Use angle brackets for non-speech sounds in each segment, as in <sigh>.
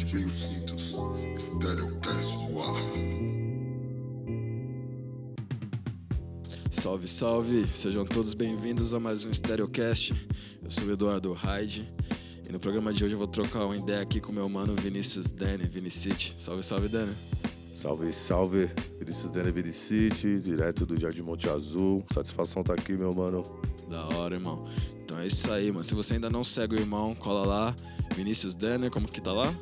Aperte bem os cintos. Stereocast no ar. Salve, salve! Sejam todos bem-vindos a mais um Stereocast. Eu sou o Eduardo Hyde e no programa de hoje eu vou trocar uma ideia aqui com meu mano Vinícius Dani, Vinicite. Salve, salve, Dani. Salve, salve, Vinícius Dene City, direto do Jardim Monte Azul. Satisfação tá aqui, meu mano. Da hora, irmão. Então é isso aí, mano. Se você ainda não segue o irmão, cola lá. Vinícius Denner, como que tá lá?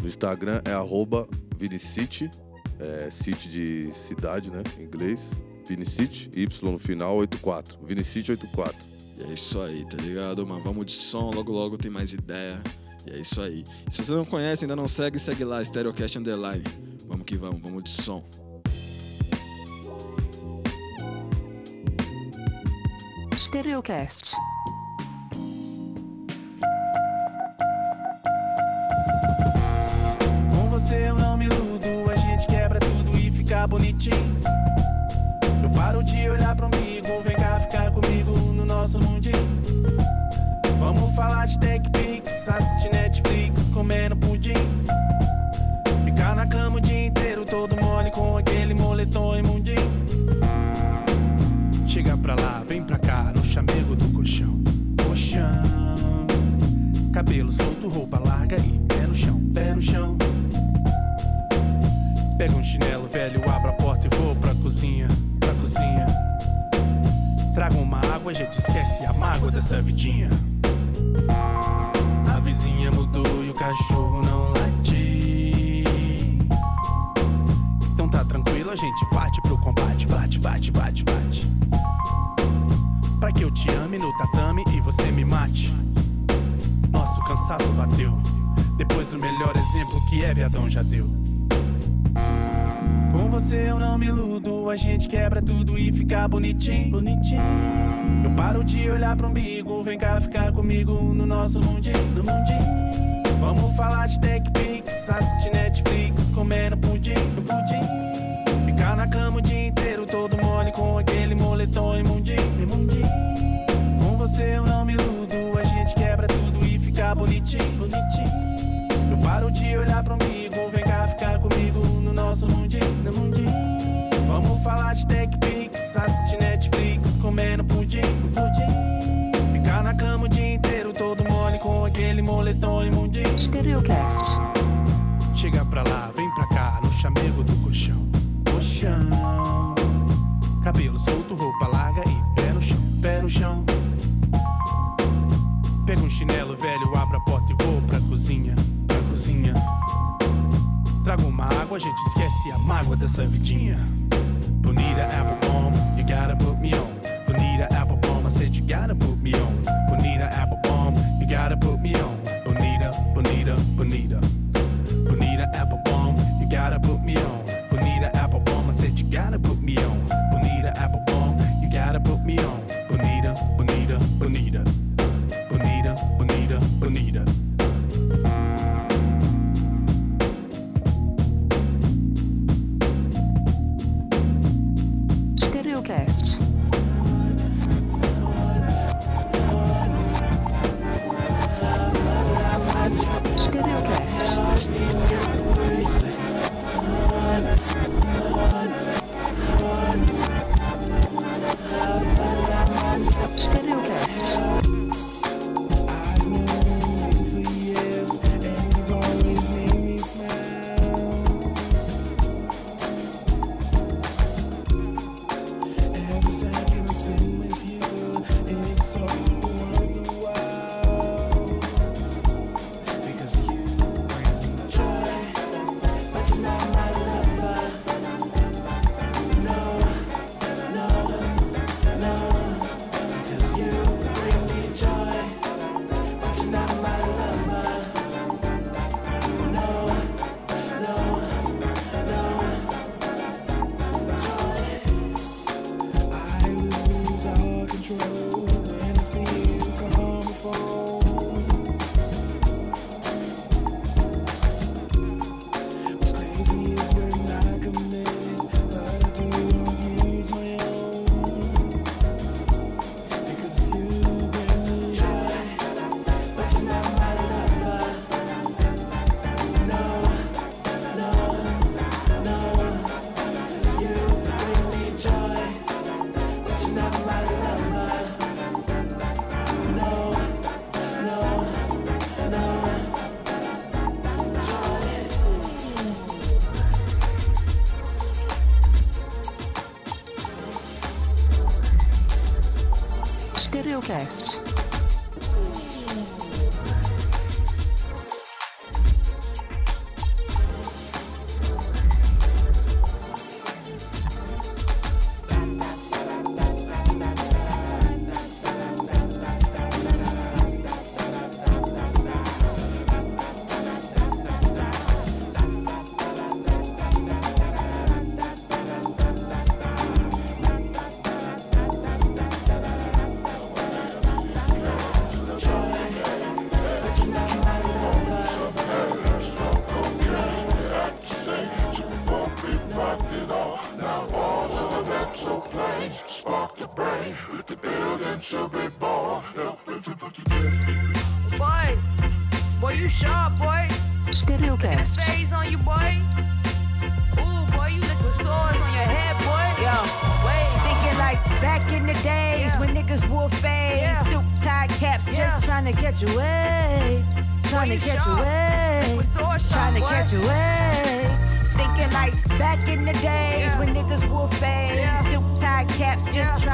No Instagram é arroba Vinicity, é city de cidade, né, em inglês. Vinicity, Y no final, 84. Vinicity 84. E é isso aí, tá ligado, mano? Vamos de som, logo logo tem mais ideia. E é isso aí. Se você não conhece, ainda não segue, segue lá, Stereocast Underline. Vamos que vamos, vamos de som. Stereocast. Bonitinho. Eu paro de olhar pro amigo, vem cá ficar comigo no nosso mundinho. Vamos falar de TechPix, assistir Netflix, comendo pudim. Ficar na cama o dia inteiro, todo mole com aquele moletom imundinho. Chega pra lá, vem pra cá, no chamego do colchão. Colchão. Cabelo solto, roupa larga e pé no chão, pé no chão. Pega um chinelo velho, cozinha, pra cozinha. Traga uma água, a gente esquece a mágoa dessa vidinha. A vizinha mudou e o cachorro não late. Então tá tranquilo, a gente parte pro combate, bate, bate, bate, bate. Pra que eu te ame no tatame e você me mate. Nosso cansaço bateu. Depois o melhor exemplo que é viadão já deu. Você eu não me iludo, a gente quebra tudo e fica bonitinho, bonitinho. Eu paro de olhar pro umbigo, vem cá ficar comigo no nosso mundinho, no mundinho. Vamos falar de TechPix, assistir Netflix, comendo pudim, no pudim. Ficar na cama o dia inteiro, todo mole com aquele moletom imundinho, imundinho. Com você eu não me iludo, a gente quebra tudo e fica bonitinho, bonitinho. Eu paro de olhar pro amigo, vem cá ficar comigo no nosso mundinho, no mundinho. Vamos falar de TechPix, assistir Netflix, comendo pudim, pudim. Ficar na cama o dia inteiro, todo mole com aquele moletom imundinho. Stereocast. Chega pra lá, vem pra cá, no chamego do colchão. Colchão. Cabelo solto, roupa larga e pé no chão, pé no chão. Pega um chinelo velho, abre a porta a gente esquece a mágoa dessa vidinha. Bonita apple bomb, you gotta put me on. Bonita apple bomb, I said you gotta put me on. Bonita apple bomb, you gotta put me on. Bonita, bonita, bonita. Bonita apple bomb, you gotta put me on. Bonita apple bomb, I said you gotta put me on. Bonita apple bomb, you gotta put me on.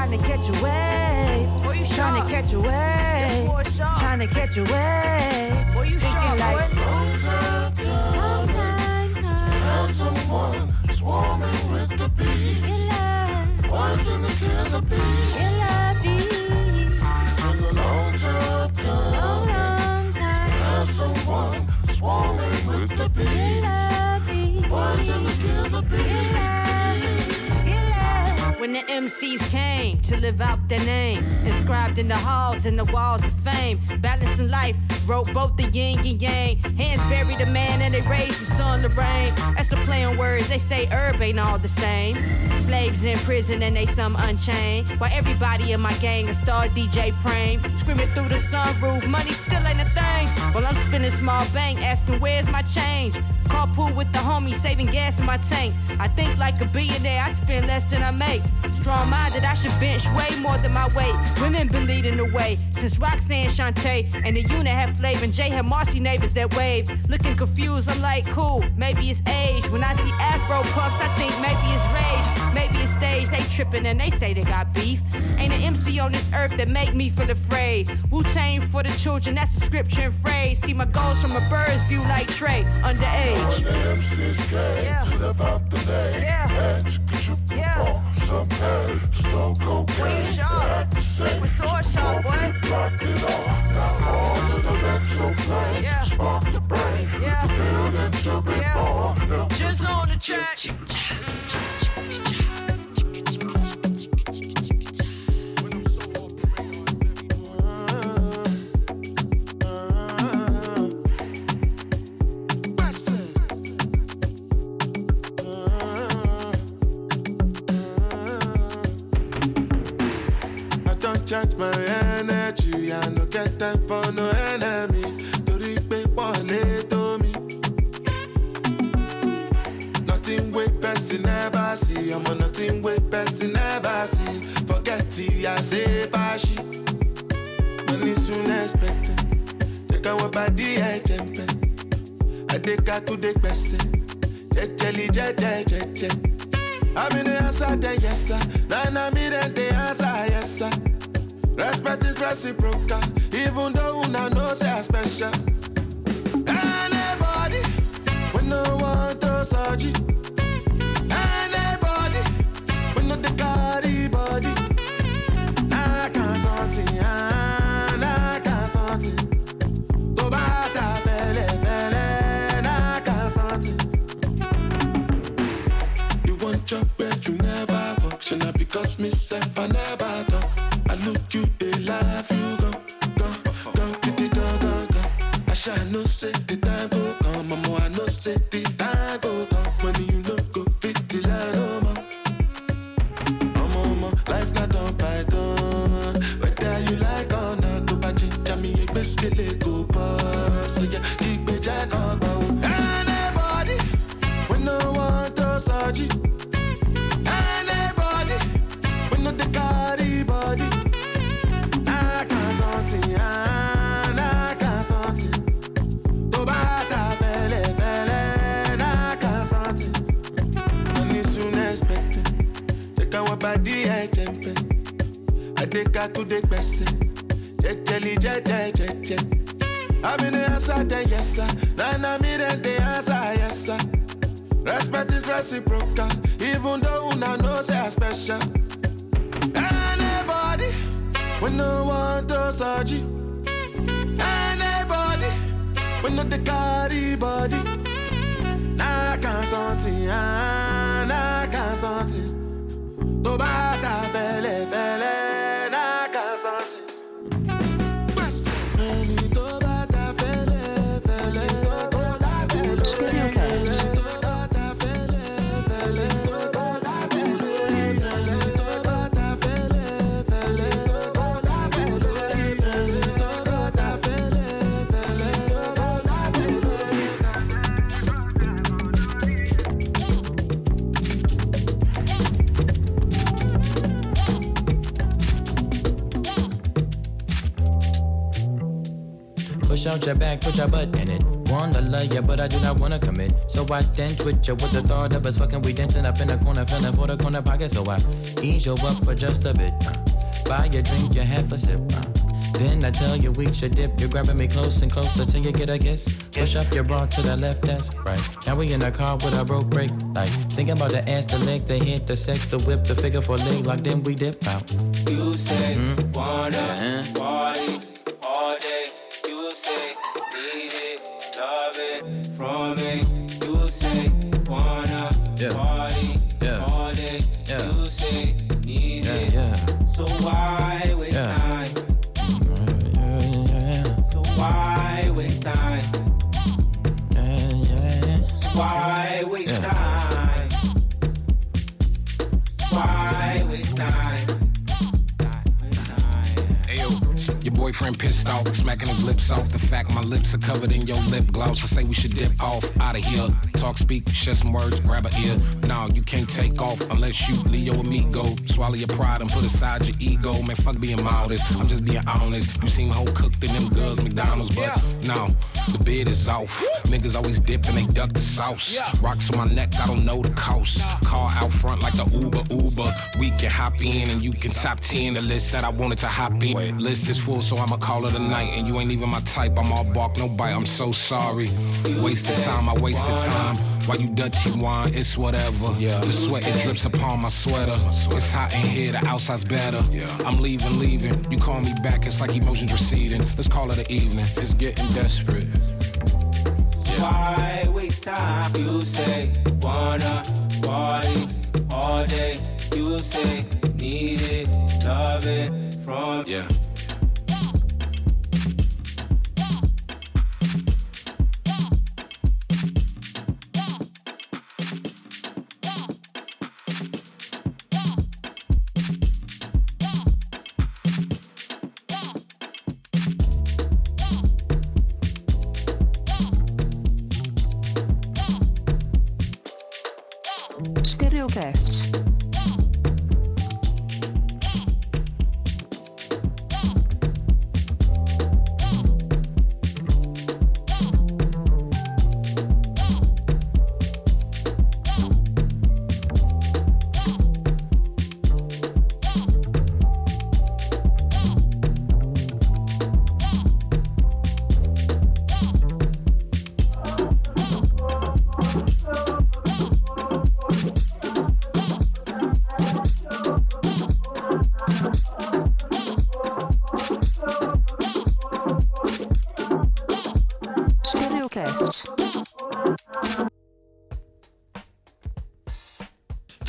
Trying to catch a wave, Boy, you trying to catch a wave, sword trying to catch a wave. Boy, you Thinking sharp, like boy. long time coming. Someone swarming with the bees. Killer, Wanting to kill the bees. killer bees. In the long time come. Long, long time. There's someone swarming with the bees. Wanting to kill the bees. MCs came to live out their name, inscribed in the halls and the walls of fame, balancing life, wrote both the yin and yang. Hands buried the man and they raised the sun to rain. That's a play on words, they say herb ain't all the same. Slaves in prison and they some unchained. While everybody in my gang a star DJ Prame, screaming through the sunroof, money still ain't a thing. While I'm spinning small bank, asking where's my change. Carpool with the homies, saving gas in my tank. I think like a billionaire, I spend less than I make. Strong minded, I should bench way more than my weight. Women been leading the way since Roxanne Shante and the unit had flavor and Jay had Marcy neighbors that wave. Looking confused, I'm like, cool, maybe it's age. When I see Afro puffs, I think maybe it's rage. Maybe it's stage, they tripping and they say they got beef. Ain't an MC on this earth that make me feel afraid. Wu Tang for the children, that's the scripture and phrase. See my goals from a bird's view like Trey, underage. Came Yeah. to live out the day. Yeah. And to contribute Yeah. for some head. Slow cocaine. Boy, you sharp. They the same. Liquid sword sharp, boy. It all. Now on to the mental planes. Yeah. Spark the brain. Yeah. The building to be Yeah. born. Just on the track. Wey person never see. Forget it, I say fashi. Money soon expected. Out what body I jump Adeka to the person. Jejeli jeje jeje. I'm in the answer, then yes sir. Then I'm in the answer, yes sir. Respect is reciprocal, even though una know say I special. Anybody, we no want to. Anybody, trust me, self, I never to the person. Jejeli, jeje, jeje. Respect is reciprocal, even though una say I special. Anybody, we no want to. Anybody, we no the carry body. Na kan ah, na kan santi. Tó bá ta fẹ́lẹ́, Push out your back, put your butt in it. Wanna love ya, but I do not wanna commit. So I then twitch ya with the thought of us fucking. We dancing up in the corner, feeling for the corner pocket. So I ease you up for just a bit. Uh, buy a drink, you have a sip. Uh, then I tell you we should dip. You're grabbing me close and closer till you get a kiss. Push up your bra to the left, that's right. Now we in the car with a broke brake light. Thinking about the ass, the leg, the hit, the sex, the whip, the figure for leg lock. Then we dip out. You say Mm-hmm. wanna Uh-huh. From me. You say wanna Yeah. party Yeah. all day. Yeah. You say boyfriend pissed off, smacking his lips off. The fact my lips are covered in your lip gloss. I say we should dip off out of here. Talk, speak, share some words, grab a ear. No, you can't take off unless you Leo or me go. Swallow your pride and put aside your ego. Man, fuck being modest. I'm just being honest. You seem whole cooked in them girls, McDonald's, but no, the bid is off. Niggas always dip and they duck the sauce. Rocks on my neck, I don't know the cost. Car out front like the Uber Uber. We can hop in and you can top 10 the list that I wanted to hop in. List is full, so I'ma call it a night. And you ain't even my type. I'm all bark, no bite. I'm so sorry. Wasted time, I wasted time. While you dirty wine, it's whatever. Yeah. The sweat it drips upon my sweater. It's hot in here, the outside's better. Yeah. I'm leaving, leaving. You call me back, it's like emotions receding. Let's call it an evening. It's getting desperate. Why waste time? You say wanna party all day. You say need it, love it from Yeah.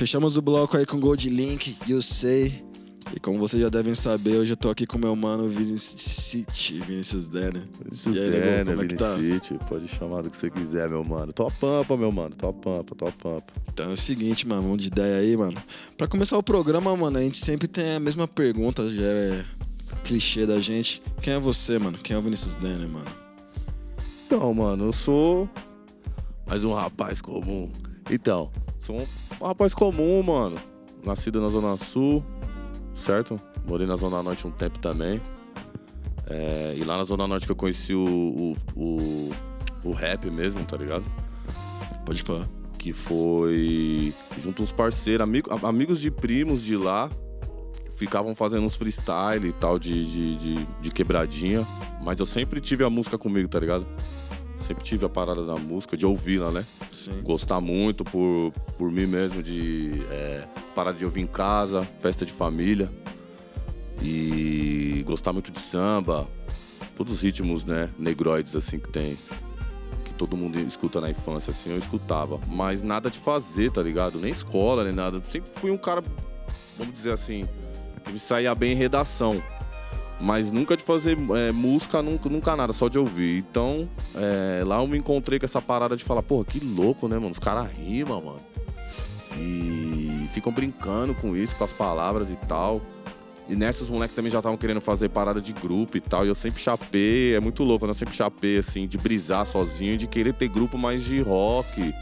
Fechamos o bloco aí com Gold Link, You Say. E como vocês já devem saber, hoje eu tô aqui com meu mano Vinicius, Vinicius Denner. Vinicius aí, Denner, como é tá? Pode chamar do que você quiser, meu mano. Top pampa, meu mano. Top pampa, top pampa. Então é o seguinte, mano, vamos de ideia aí, mano. Pra começar o programa, mano, a gente sempre tem a mesma pergunta, já é clichê da gente. Quem é você, mano? Quem é o Vinicius Denner, mano? Então, mano, eu sou mais um rapaz comum. Então, sou um rapaz comum, mano. Nascido na Zona Sul, certo? Morei na Zona Norte um tempo também. É, e lá na Zona Norte que eu conheci o, o, o, o rap mesmo, tá ligado? Pode falar. Que foi junto uns parceiros, amigo, amigos de primos de lá. ficavam fazendo uns freestyle e tal de, de, de, de quebradinha. Mas eu sempre tive a música comigo, tá ligado? Sempre tive a parada da música, de ouvi-la, né? Sim. Gostar muito por, por mim mesmo, de é, parar de ouvir em casa, festa de família. E gostar muito de samba, todos os ritmos, né, negroides assim que tem. Que todo mundo escuta na infância, assim, eu escutava. Mas nada de fazer, tá ligado? Nem escola, nem nada. Sempre fui um cara, vamos dizer assim, que me saía bem em redação. Mas nunca de fazer é, música, nunca, nunca nada, só de ouvir. Então, é, lá eu me encontrei com essa parada de falar, porra, que louco, né, mano? Os caras rimam, mano. E ficam brincando com isso, com as palavras e tal. E nessa os moleques também já estavam querendo fazer parada de grupo e tal. E eu sempre chapei, é muito louco, né? Eu sempre chapei, assim, de brisar sozinho, de querer ter grupo mais de rock.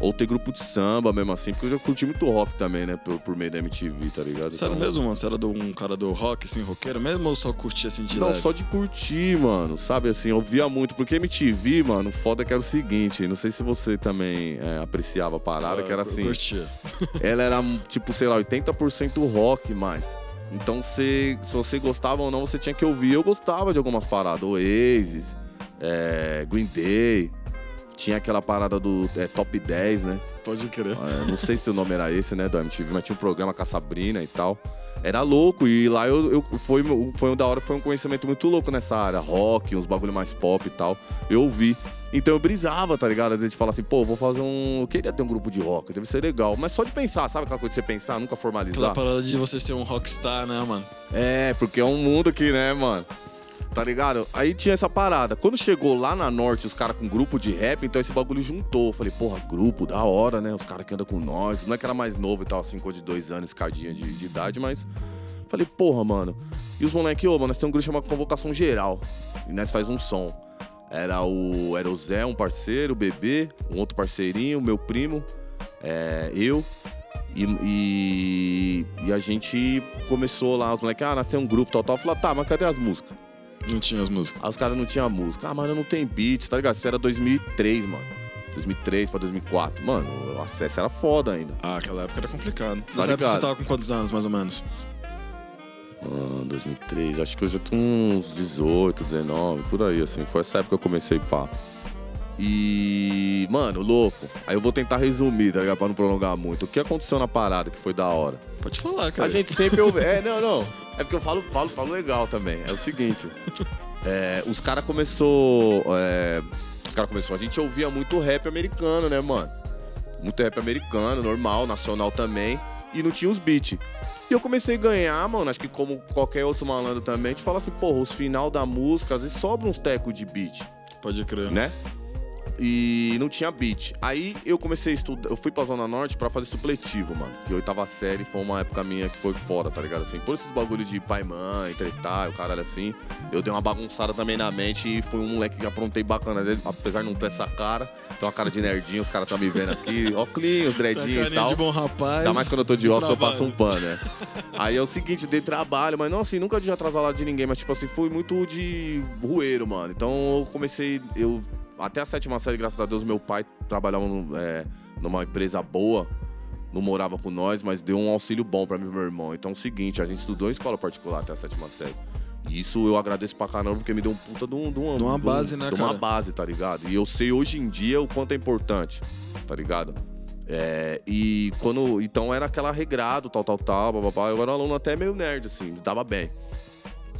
Ou ter grupo de samba mesmo assim, porque eu já curti muito rock também, né? Por, por meio da MTV, tá ligado? Sério Então- mesmo, mano? Você era do- um cara do rock, assim, roqueiro mesmo? Ou só curtia assim de Não, leve? só de curtir, mano. Sabe assim, eu via muito. Porque MTV, mano, o foda é que era o seguinte. Não sei se você também é, apreciava a parada, Ah, que era eu assim. curtia. <laughs> ela era, tipo, sei lá, 80% rock mais. Então, você, se você gostava ou não, você tinha que ouvir. Eu gostava de algumas paradas. Oasis, é, Green Day. Tinha aquela parada do é, Top 10, né? Pode crer. É, não sei se o nome era esse, né, do MTV, mas tinha um programa com a Sabrina e tal. Era louco, e lá eu, eu foi, foi um da hora, foi um conhecimento muito louco nessa área. Rock, uns bagulho mais pop e tal. Eu ouvi. Então eu brisava, tá ligado? Às vezes fala assim, pô, vou fazer um. Eu queria ter um grupo de rock, deve ser legal. Mas só de pensar, sabe aquela coisa de você pensar, nunca formalizar? Aquela parada de você ser um rockstar, né, mano? É, porque é um mundo aqui, né, mano? Tá ligado? Aí tinha essa parada. Quando chegou lá na norte, os caras com grupo de rap, então esse bagulho juntou. Eu Falei, porra, grupo, da hora, né? Os caras que andam com nós. Não é que era mais novo e tal, assim, coisa de dois anos, escadinha de, de idade, mas. Falei, porra, mano. E os moleques, ô, mano, nós temos um grupo chamado Convocação Geral. E nós faz um som. Era o, era o Zé, um parceiro, o Bebê, um outro parceirinho, meu primo, é, eu. E, e, e a gente começou lá, os moleques, ah, nós temos um grupo, tal, tal. Eu falei, tá, mas cadê as músicas? Não tinha as músicas. Aí os caras não tinham música. Ah, mano, não tem beats, tá ligado? Isso era 2003, mano. 2003 pra 2004. Mano, o acesso era foda ainda. Ah, aquela época era complicado. Tá Nessa época você tava com quantos anos, mais ou menos? Ah, 2003, acho que eu já tô uns 18, 19, por aí, assim. Foi essa época que eu comecei pá. E, mano, louco. Aí eu vou tentar resumir, tá ligado? Pra não prolongar muito. O que aconteceu na parada que foi da hora? Pode falar, cara. A gente sempre ouve. É, não, não. É porque eu falo, falo, falo legal também. É o seguinte. <laughs> é, os caras começou. é, os caras começou. A gente ouvia muito rap americano, né, mano? Muito rap americano, normal, nacional também. E não tinha os beats. E eu comecei a ganhar, mano, acho que como qualquer outro malandro também, a gente fala assim, porra, os final da música, às vezes sobra uns tecos de beat Pode crer. né? E não tinha beat. Aí eu comecei a estudar, eu fui pra Zona Norte pra fazer supletivo, mano. Que oitava série foi uma época minha que foi fora, tá ligado? Assim, por esses bagulhos de pai, mãe, tretar, o caralho assim. Eu dei uma bagunçada também na mente e fui um moleque que aprontei bacana. Apesar de não ter essa cara, tem uma cara de nerdinho, os caras tão me vendo aqui, <laughs> óculos, Tá dreadinho e carinha tal. de bom rapaz. Ainda mais quando eu tô de óculos, eu passo um pano, né? <laughs> Aí é o seguinte, dei trabalho, mas não assim, nunca de atrasar lá de ninguém, mas tipo assim, fui muito de rueiro, mano. Então eu comecei, eu. Até a sétima série, graças a Deus, meu pai trabalhava é, numa empresa boa, não morava com nós, mas deu um auxílio bom pra mim e meu irmão. Então é o seguinte, a gente estudou em escola particular até a sétima série. E isso eu agradeço pra caramba, porque me deu um puta de, um, de, uma, De uma um- base, né, de uma cara? base, tá ligado? E eu sei hoje em dia o quanto é importante, tá ligado? É, e quando. Então era aquela regrado, tal, tal, tal, bababá. Eu era um aluno até meio nerd, assim, me dava bem.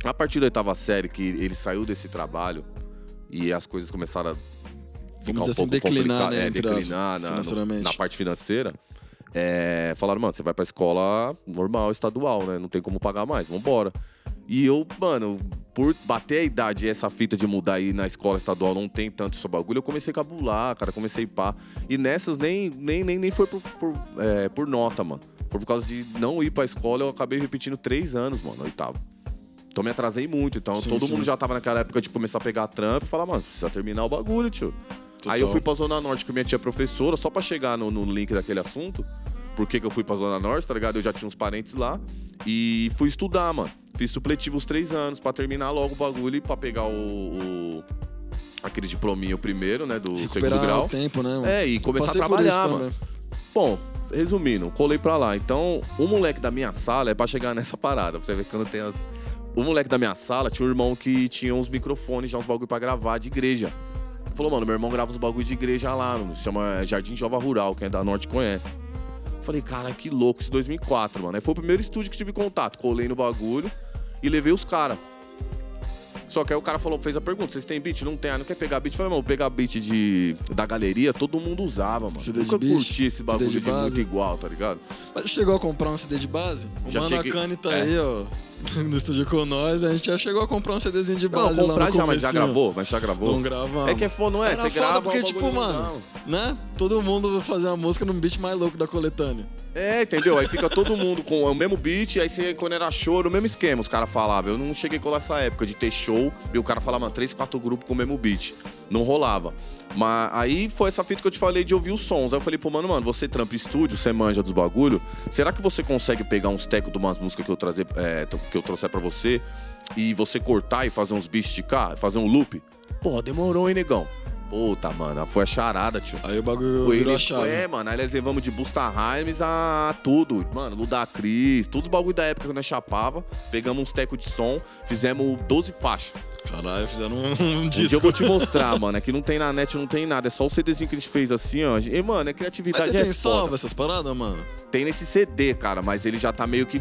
A partir da oitava série, que ele saiu desse trabalho e as coisas começaram a ficar Vamos um assim, pouco declinar, né, é, declinar na, no- financeiramente. na parte financeira. é, falaram, mano, você vai pra escola normal, estadual, né? Não tem como pagar mais, vambora. E eu, mano, por bater a idade e essa fita de mudar aí na escola estadual não tem tanto esse bagulho, eu comecei a cabular, cara, comecei a pá. E nessas nem, nem, nem, nem foi por, por, é, por nota, mano. Foi por causa de não ir pra escola, eu acabei repetindo três anos, mano, oitavo. Então me atrasei muito. Então Sim, todo sim. mundo já tava naquela época de começar a pegar trampo e falar, mano, precisa terminar o bagulho, tio. Aí eu Total. fui pra Zona Norte com minha tia professora, só pra chegar no, no link daquele assunto. Por que, que eu fui pra Zona Norte, tá ligado? Eu já tinha uns parentes lá. E fui estudar, mano. Fiz supletivo os três anos pra terminar logo o bagulho e pra pegar o. o- aquele diplominha primeiro, né? Do segundo Recuperar grau. o tempo, né? mano? É, e começar a Passei trabalhar, mano. Bom, resumindo, colei pra lá. Então, o moleque da minha sala é pra chegar nessa parada. Pra você ver quando tem as. O moleque da minha sala tinha um irmão que tinha uns microfones, já uns bagulho pra gravar de igreja. Falou, mano, meu irmão grava os bagulho de igreja lá, mano. Se chama Jardim Jova Rural, quem é da Norte conhece. Falei, cara, que louco, isso 2004, mano. Aí foi o primeiro estúdio que tive contato. Colei no bagulho e levei os caras. Só que aí o cara falou, fez a pergunta: vocês têm beat? Não tem, ah, não quer pegar beat? Eu falei, mano, pegar beat de, da galeria, todo mundo usava, mano. CD de Nunca beat, curti esse CD bagulho de de, muito base. igual, tá ligado? Mas chegou a comprar um CD de base? O Já Mano cheguei- Akane tá é. aí, ó. <laughs> No estúdio com nós, a gente já chegou a comprar um CDzinho de Não, base lá comprar no já, mas já gravou, mas já gravou. Não gravamos. É que é foda, não é? Era Você foda grava porque, um tipo, mano, legal. né? Todo mundo fazer uma música num beat mais louco da coletânea. É, entendeu? Aí fica todo mundo com o mesmo beat, aí você, quando era show, era o mesmo esquema, os caras falavam. Eu não cheguei com essa época de ter show e o cara falava, três, quatro grupos com o mesmo beat. Não rolava. Mas aí foi essa fita que eu te falei de ouvir os sons. Aí eu falei, pô, mano, mano, você trampa estúdio, você manja dos bagulho. Será que você consegue pegar uns tecos de umas músicas que eu, trazer, é, que eu trouxer pra você e você cortar e fazer uns beats esticar, fazer um loop? Pô, demorou, hein, negão? Puta, mano, foi a charada, tio. Aí o bagulho Foi virou ele, chave. É, mano, aí nós levamos de Busta Rhymes a tudo. Mano, Ludacris, todos os bagulho da época que nós chapava. Pegamos uns tecos de som, fizemos 12 faixas. Caralho, fizeram um, um Um disco. dia eu vou te <laughs> mostrar, mano. É que não tem na net, não tem nada. É só o CDzinho que a gente fez assim, ó. E, mano, é Mas criatividade você é tem foda. salva essas paradas, mano? Tem nesse CD, cara, mas ele já tá meio que.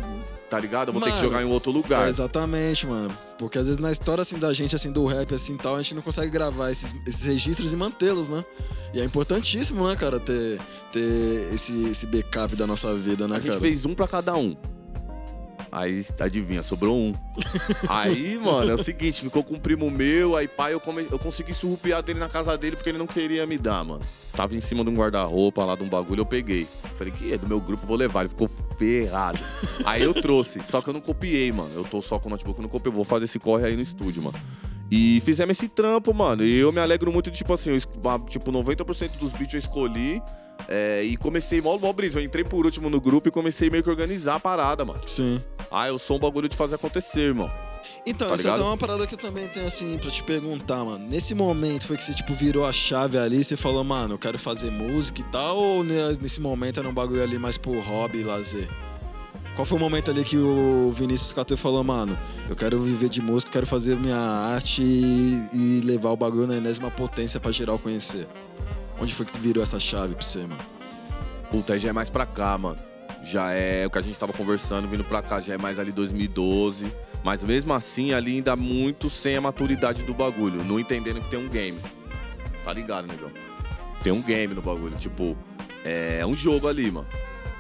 Tá ligado? Eu vou ter que Mano, jogar em outro lugar. É, exatamente, mano. Porque às vezes na história assim da gente, assim, do rap, assim tal, a gente não consegue gravar esses, esses registros e mantê-los, né? E é importantíssimo, né, cara, ter, ter esse, esse backup da nossa vida, né, A gente cara? fez um pra cada um. Aí, adivinha, sobrou um. aí, mano, é o seguinte, ficou com um primo meu, aí pai, eu, come... eu consegui surrupiar dele na casa dele porque ele não queria me dar, mano. Tava em cima de um guarda-roupa lá de um bagulho, eu peguei. Falei, que é do meu grupo, vou levar. Ele ficou ferrado. aí eu trouxe, só que eu não copiei, mano. Eu tô só com o notebook, eu não copiei. Eu vou fazer esse corre aí no estúdio, mano. E fizemos esse trampo, mano. E eu me alegro muito, de, tipo assim, eu, tipo, 90% dos beats eu escolhi. É, e comecei mó, mó brisa. Eu entrei por último no grupo e comecei meio que organizar a parada, mano. Sim. Ah, eu sou um bagulho de fazer acontecer, irmão. Então, Tá isso é uma parada que eu também tenho, assim, pra te perguntar, mano. Nesse momento foi que você, tipo, virou a chave ali, você falou, mano, eu quero fazer música e tal, ou ne- nesse momento era um bagulho ali mais por hobby e lazer? Qual foi o momento ali que o Vinícius Catu falou, mano, eu quero viver de música, eu quero fazer minha arte e, e levar o bagulho na enésima potência pra geral conhecer? Onde foi que virou essa chave pra você, mano? Puta, aí já é mais pra cá, mano. Já é o que a gente tava conversando, vindo pra cá, já é mais ali 2012. Mas mesmo assim, ali ainda muito sem a maturidade do bagulho. Não entendendo que tem um game. Tá ligado, negão? Tem um game no bagulho. Tipo, é um jogo ali, mano.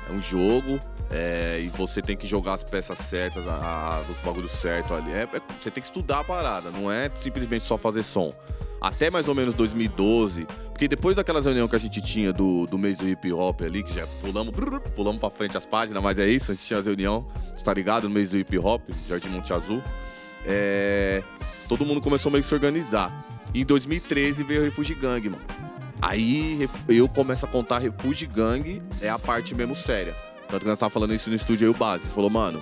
É um jogo. É, e você tem que jogar as peças certas, a- a- os bagulhos certos ali. É, é- você tem que estudar a parada, não é simplesmente só fazer som. Até mais ou menos 2012, porque depois daquelas reuniões que a gente tinha do, do mês do hip hop ali, que já pulamos, pulamos pra frente as páginas, mas é isso, a gente tinha as reuniões, você tá ligado? No mês do hip hop, Jardim Monte Azul. É, todo mundo começou meio que se organizar. E em 2013 veio o Refugee Gang, mano. Aí eu começo a contar Refugee Gang, é a parte mesmo séria. Tanto que nós tava falando isso no estúdio aí, o Base. Falou, mano,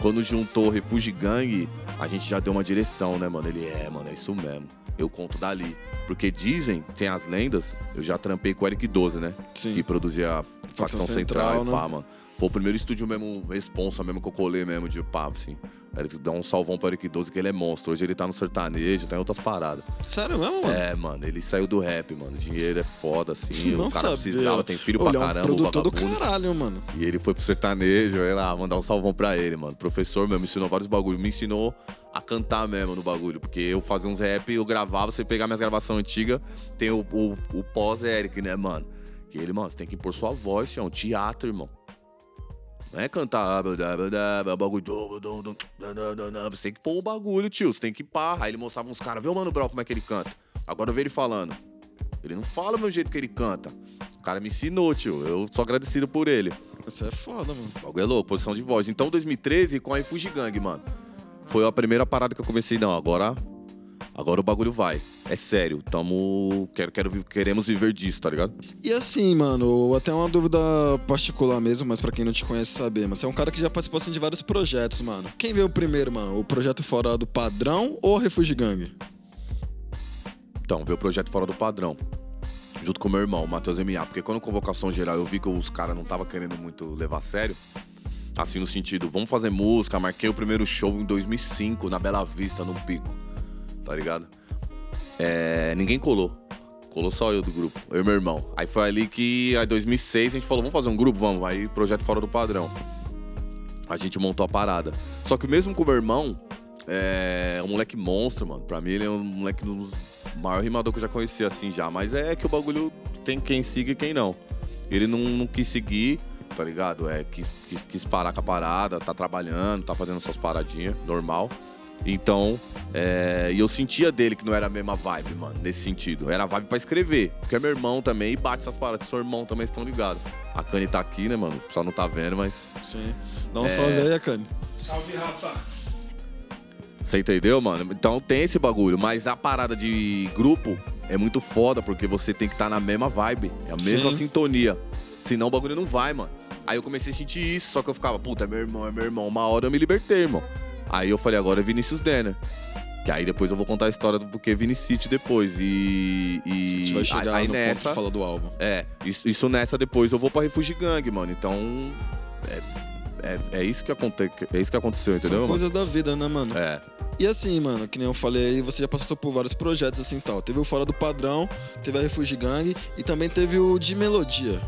quando juntou Refugee Gang, a gente já deu uma direção, né, mano? Ele é, mano, é isso mesmo. Eu conto dali. Porque dizem, tem as lendas, eu já trampei com o Eric 12, né? Sim. Que produzia facção central, Central, e né? pá, mano. Pô, o primeiro estúdio mesmo, responsa mesmo que eu colei mesmo de papo, assim. Eric, dá um salvão pro Eric 12, que ele é monstro. Hoje ele tá no sertanejo, tá em outras paradas. Sério mesmo, mano? É, mano, ele saiu do rap, mano. Dinheiro é foda, assim. Não o cara sabia. precisava, tem filho Olha, pra é um caramba, o produtor do caralho, mano. E ele foi pro sertanejo, sei lá, mandar um salvão pra ele, mano. Professor mesmo, me ensinou vários bagulhos. Me ensinou a cantar mesmo no bagulho. Porque eu fazia uns rap, eu gravava, você pegar minhas gravações antigas, tem o, o, o pós-Eric, né, mano? Que ele, mano, você tem que pôr sua voz, é um teatro, irmão. Não é cantar. bagulho, Você tem que pôr o bagulho, tio. Você tem que pá. Aí ele mostrava uns caras, vê o Mano Brown como é que ele canta. Agora eu vejo ele falando. Ele não fala o meu jeito que ele canta. O cara me ensinou, tio. Eu sou agradecido por ele. Isso é foda, mano. O bagulho é louco, posição de voz. Então, 2013, com a Refugee Gang, mano. Foi a primeira parada que eu comecei, não, agora. Agora o bagulho vai. É sério, tamo. Quero, quero, queremos viver disso, tá ligado? E assim, mano, até uma dúvida particular mesmo, mas pra quem não te conhece saber, mas você é um cara que já participou assim, de vários projetos, mano. Quem veio primeiro, mano? O projeto fora do padrão ou o Refugee Gang? Então, veio o projeto fora do padrão. junto com o meu irmão, o Matheus MA. Porque quando convocação geral eu vi que os caras não tava querendo muito levar a sério, assim no sentido, vamos fazer música, marquei o primeiro show em 2005 na Bela Vista, no Pico, tá ligado? É, ninguém colou. Colou só eu do grupo, eu e meu irmão. Aí foi ali que, em 2006, a gente falou, vamos fazer um grupo? Vamos. Aí, projeto fora do padrão. A gente montou a parada. Só que mesmo com o meu irmão, é um moleque monstro, mano. Pra mim, ele é um moleque dos maior rimador que eu já conheci assim já. Mas é que o bagulho tem quem siga e quem não. Ele não, não quis seguir, tá ligado? É, quis, quis, quis parar com a parada, tá trabalhando, tá fazendo suas paradinhas, normal. Então, é, e eu sentia dele que não era a mesma vibe, mano, nesse sentido. Era a vibe pra escrever. Porque é meu irmão também e bate essas paradas. Seu irmão também estão ligados. A Kanye tá aqui, né, mano? Só não tá vendo, mas. Sim. Dá um É. salve aí, Akane. Salve, rapaz. Você entendeu, mano? Então tem esse bagulho, mas a parada de grupo é muito foda, porque você tem que estar na mesma vibe, é a mesma Sim. sintonia. Senão o bagulho não vai, mano. Aí eu comecei a sentir isso, só que eu ficava, puta, é meu irmão, é meu irmão. Uma hora eu me libertei, irmão. Aí eu falei, agora é Vinícius Denner. Que aí depois eu vou contar a história do porquê Vinicity depois. E. e A gente vai chegar aí no ponto nessa. de falar do álbum. É, isso, isso nessa depois eu vou pra Refugee Gang, mano. Então. É, é, é isso que aconte, é isso que aconteceu, entendeu? São mano? coisas da vida, né, mano? É. E assim, mano, que nem eu falei aí, você já passou por vários projetos assim tal. Teve o Fora do Padrão, teve a Refugee Gang e também teve o de Melodia.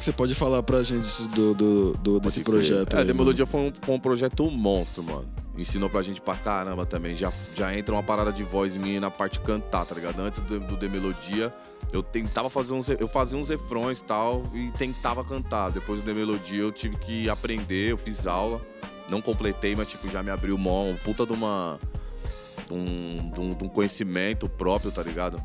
O que, você pode falar pra gente do, do, do- desse projeto? É, aí? Melodia foi um, foi um projeto monstro, mano. Ensinou pra gente pra caramba também. Já, já entra uma parada de voz minha na parte de cantar, tá ligado? Antes do, do The Melodia, eu tentava fazer uns. Eu fazia uns refrões e tal e tentava cantar. Depois do The Melodia eu tive que aprender, eu fiz aula. Não completei, mas tipo, já me abriu mão. Puta de uma. De um, de um- de um conhecimento próprio, tá ligado?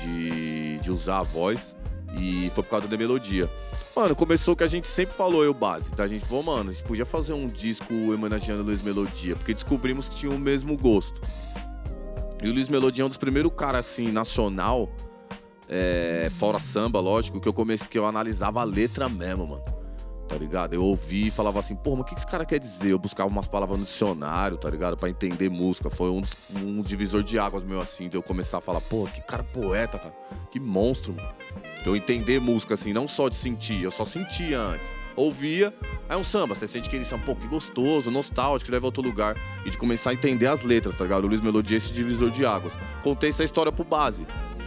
De, de usar a voz. E foi por causa da melodia. Mano, começou que a gente sempre falou, eu base. Tá? A gente falou, mano, a gente podia fazer um disco homenageando Luiz Melodia, porque descobrimos que tinha o mesmo gosto. E o Luiz Melodia é um dos primeiros caras, assim, nacional, é, fora samba, lógico, que eu comecei, que eu analisava a letra mesmo, mano. Tá ligado? Eu ouvi e falava assim, pô, mas o que esse cara quer dizer? Eu buscava umas palavras no dicionário, tá ligado? Pra entender música. Foi um, um divisor de águas meu, assim, de eu começar a falar, pô, que cara poeta, cara. Que monstro, mano. Eu entender música, assim, não só de sentir, eu só sentia antes. Ouvia, aí um samba, você sente que ele são, pô, que gostoso, nostálgico, leva a outro lugar. E de começar a entender as letras, tá ligado? O Luiz Melodia, esse divisor de águas. Contei essa história pro Base.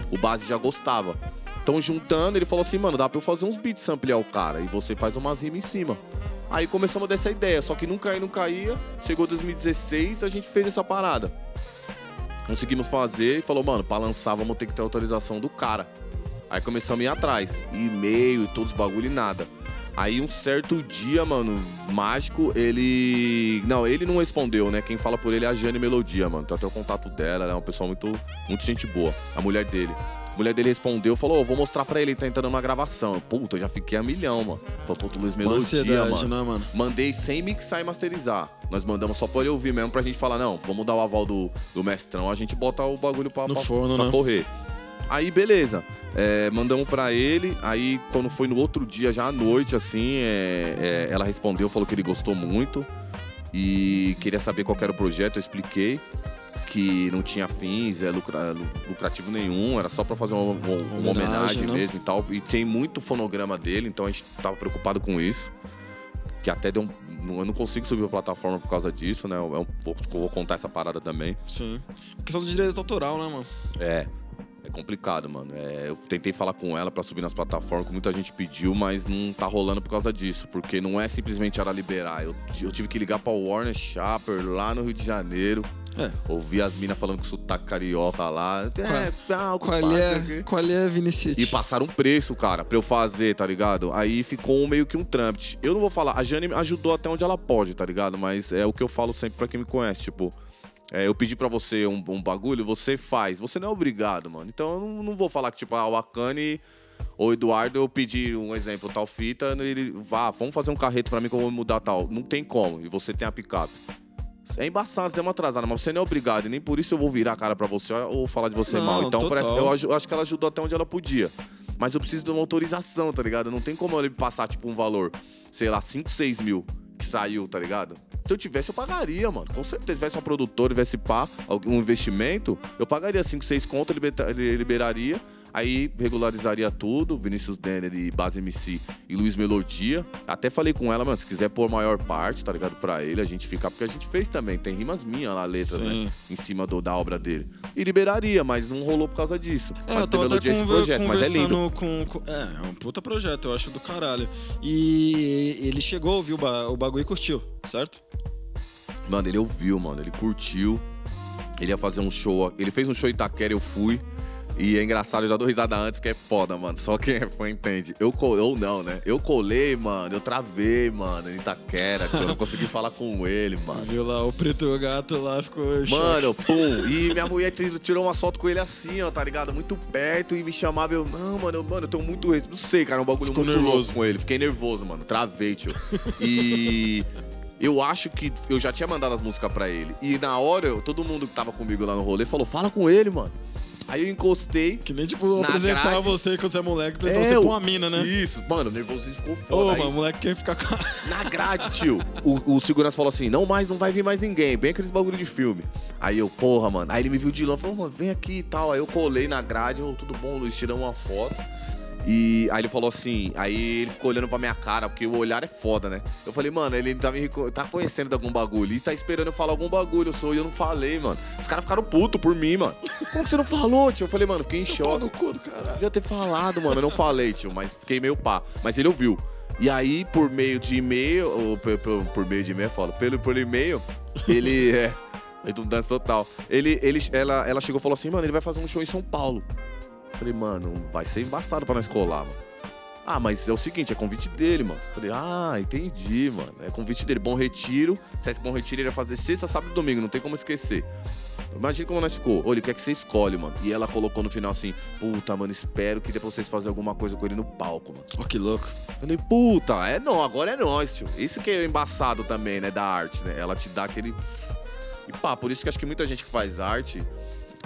O Base já gostava. Então, juntando, ele falou assim, mano, dá pra eu fazer uns beats ampliar o cara. E você faz umas rimas em cima. Aí começamos dessa ideia, só que não caía, não caía. Chegou 2016, a gente fez essa parada. Conseguimos fazer e falou, mano, pra lançar vamos ter que ter autorização do cara. Aí começamos a ir atrás. E-mail e todos os bagulho e nada. Aí um certo dia, mano, mágico, ele. Não, ele não respondeu, né? Quem fala por ele é a Jane Melodia, mano. Tem até o contato dela, ela é uma pessoa muito, muito gente boa. A mulher dele. A mulher dele respondeu, falou, "Ô, vou mostrar pra ele, ele tá entrando numa gravação. Puta, eu já fiquei a milhão, mano. Falei, puta, Luiz Uma Melodia, ansiedade, mano. né, mano? Mandei sem mixar e masterizar. Nós mandamos só pra ele ouvir mesmo pra gente falar, não, vamos dar o aval do, do mestrão, a gente bota o bagulho pra, No pra- forno, pra né? correr. Aí, beleza. É, mandamos pra ele. Aí, quando foi no outro dia, já à noite, assim, é, é, ela respondeu, falou que ele gostou muito. E queria saber qual era o projeto, eu expliquei. Que não tinha fins, é, lucra- lu- lucrativo nenhum, era só pra fazer uma, uma- uma Homenagem, homenagem né? mesmo e tal. E tem muito fonograma dele, então a gente tava preocupado com isso. Que até deu um. Eu não consigo subir a plataforma por causa disso, né? Eu, vou, contar essa parada também. Sim. A questão do direito autoral, né, mano? É. É complicado, mano. É, eu tentei falar com ela pra subir nas plataformas, que muita gente pediu, mas não tá rolando por causa disso. Porque não é simplesmente ela liberar. Eu, eu tive que ligar pra Warner Chaper lá no Rio de Janeiro. É. Ouvir as minas falando com sotaque carioca lá. É, Qual compadre, é, qual é, Vinicius? e passaram um preço, cara, pra eu fazer, tá ligado? Aí ficou meio que um trâmite. Eu não vou falar, a Jane ajudou até onde ela pode, tá ligado? Mas é o que eu falo sempre pra quem me conhece, tipo. é, eu pedi pra você um, um bagulho, você faz. Você não é obrigado, mano. Então eu não, não vou falar que, tipo, ah, o Akane ou o Eduardo, eu pedi um exemplo, tal fita, ele, vá, vamos fazer um carreto pra mim que eu vou mudar tal. Não tem como. E você tem a picape. É embaçado, deu uma atrasada, mas você não é obrigado. E nem por isso eu vou virar a cara pra você ou falar de você Não, mal. Então, parece, eu acho que ela ajudou até onde ela podia. Mas eu preciso de uma autorização, tá ligado? Não tem como ele passar, tipo, um valor, sei lá, 5, 6 mil que saiu, tá ligado? Se eu tivesse, eu pagaria, mano. Com certeza, se tivesse uma produtora, tivesse pá, algum investimento, eu pagaria 5, 6 conto, liberaria. Aí regularizaria tudo, Vinícius Denner e Base MC e Luiz Melodia. Até falei com ela, mano, se quiser pôr maior parte, tá ligado? Pra ele, a gente ficar, porque a gente fez também, tem rimas minhas lá, letras, Sim. né? Em cima do, da obra dele. E liberaria, mas não rolou por causa disso. É, mas eu tem tava até melodia esse projeto, mas é lindo. com, com- É, é um puta projeto, eu acho do caralho. E ele chegou a ouvir o, ba- o bagulho e curtiu, certo? Mano, ele ouviu, mano, ele curtiu. Ele ia fazer um show, ele fez um show em Itaquera, eu fui. E é engraçado, eu já dou risada antes, que é foda, mano. Só quem é fã entende. Eu colei, ou não, né? Eu colei, mano, eu travei, mano, em Itaquera, tio. Eu não consegui falar com ele, mano. Viu lá, o preto gato lá ficou. Mano, pum. E minha mulher tir- tirou uma foto com ele assim, ó, tá ligado? Muito perto e me chamava. Eu, não, mano, eu, mano, eu tenho muito respeito. Não sei, cara, um bagulho Ficou muito nervoso. louco com ele. Fiquei nervoso, mano. Travei, tio. E. Eu acho que eu já tinha mandado as músicas pra ele. E na hora, todo mundo que tava comigo lá no rolê falou: fala com ele, mano. Aí eu encostei. Que nem tipo apresentar grade. você quando você é moleque, apresentar É, você pra eu- uma mina, né? Isso, mano, o nervosinho ficou Ô, foda. Aí- mano, moleque quer ficar com <laughs> na grade, tio. O, o segurança falou assim: não mais, não vai vir mais ninguém. Bem aqueles bagulho de filme. Aí eu, porra, mano. Aí ele me viu de longe, falou, mano, vem aqui e tal. Aí eu colei na grade, ô, tudo bom, Luiz, tiramos uma foto. E aí ele falou assim, aí ele ficou olhando pra minha cara, porque o olhar é foda, né? Eu falei, mano, ele tá me tá conhecendo de algum bagulho, ele tá esperando eu falar algum bagulho, eu sou e eu não falei, mano. Os caras ficaram putos por mim, mano. Como que você não falou, tio? Eu falei, mano, fiquei em choque. no cu do caralho. Devia ter falado, mano. Eu não falei, tio, mas fiquei meio pá. Mas ele ouviu. E aí, por meio de e-mail, ou por, por- por meio de e-mail, eu falo, pelo, pelo e-mail, ele <laughs> é. Redundância total. Ele, ele, ela, ela chegou e falou assim, mano, ele vai fazer um show em São Paulo. Falei, mano, vai ser embaçado pra nós colar, mano. Ah, mas é o seguinte, é convite dele, mano. Falei, ah, entendi, mano. É convite dele. Bom Retiro. Se esse Bom Retiro ele ia fazer sexta, sábado e domingo, não tem como esquecer. Imagina como nós ficou. Ô, ele quer que você escolhe, mano. E ela colocou no final assim: Puta, mano, espero que dê pra vocês fazerem alguma coisa com ele no palco, mano. Ó, que louco. Falei, puta, é não, agora é nós, tio. Isso que é embaçado também, né, da arte, né? Ela te dá aquele. E pá, por isso que acho que muita gente que faz arte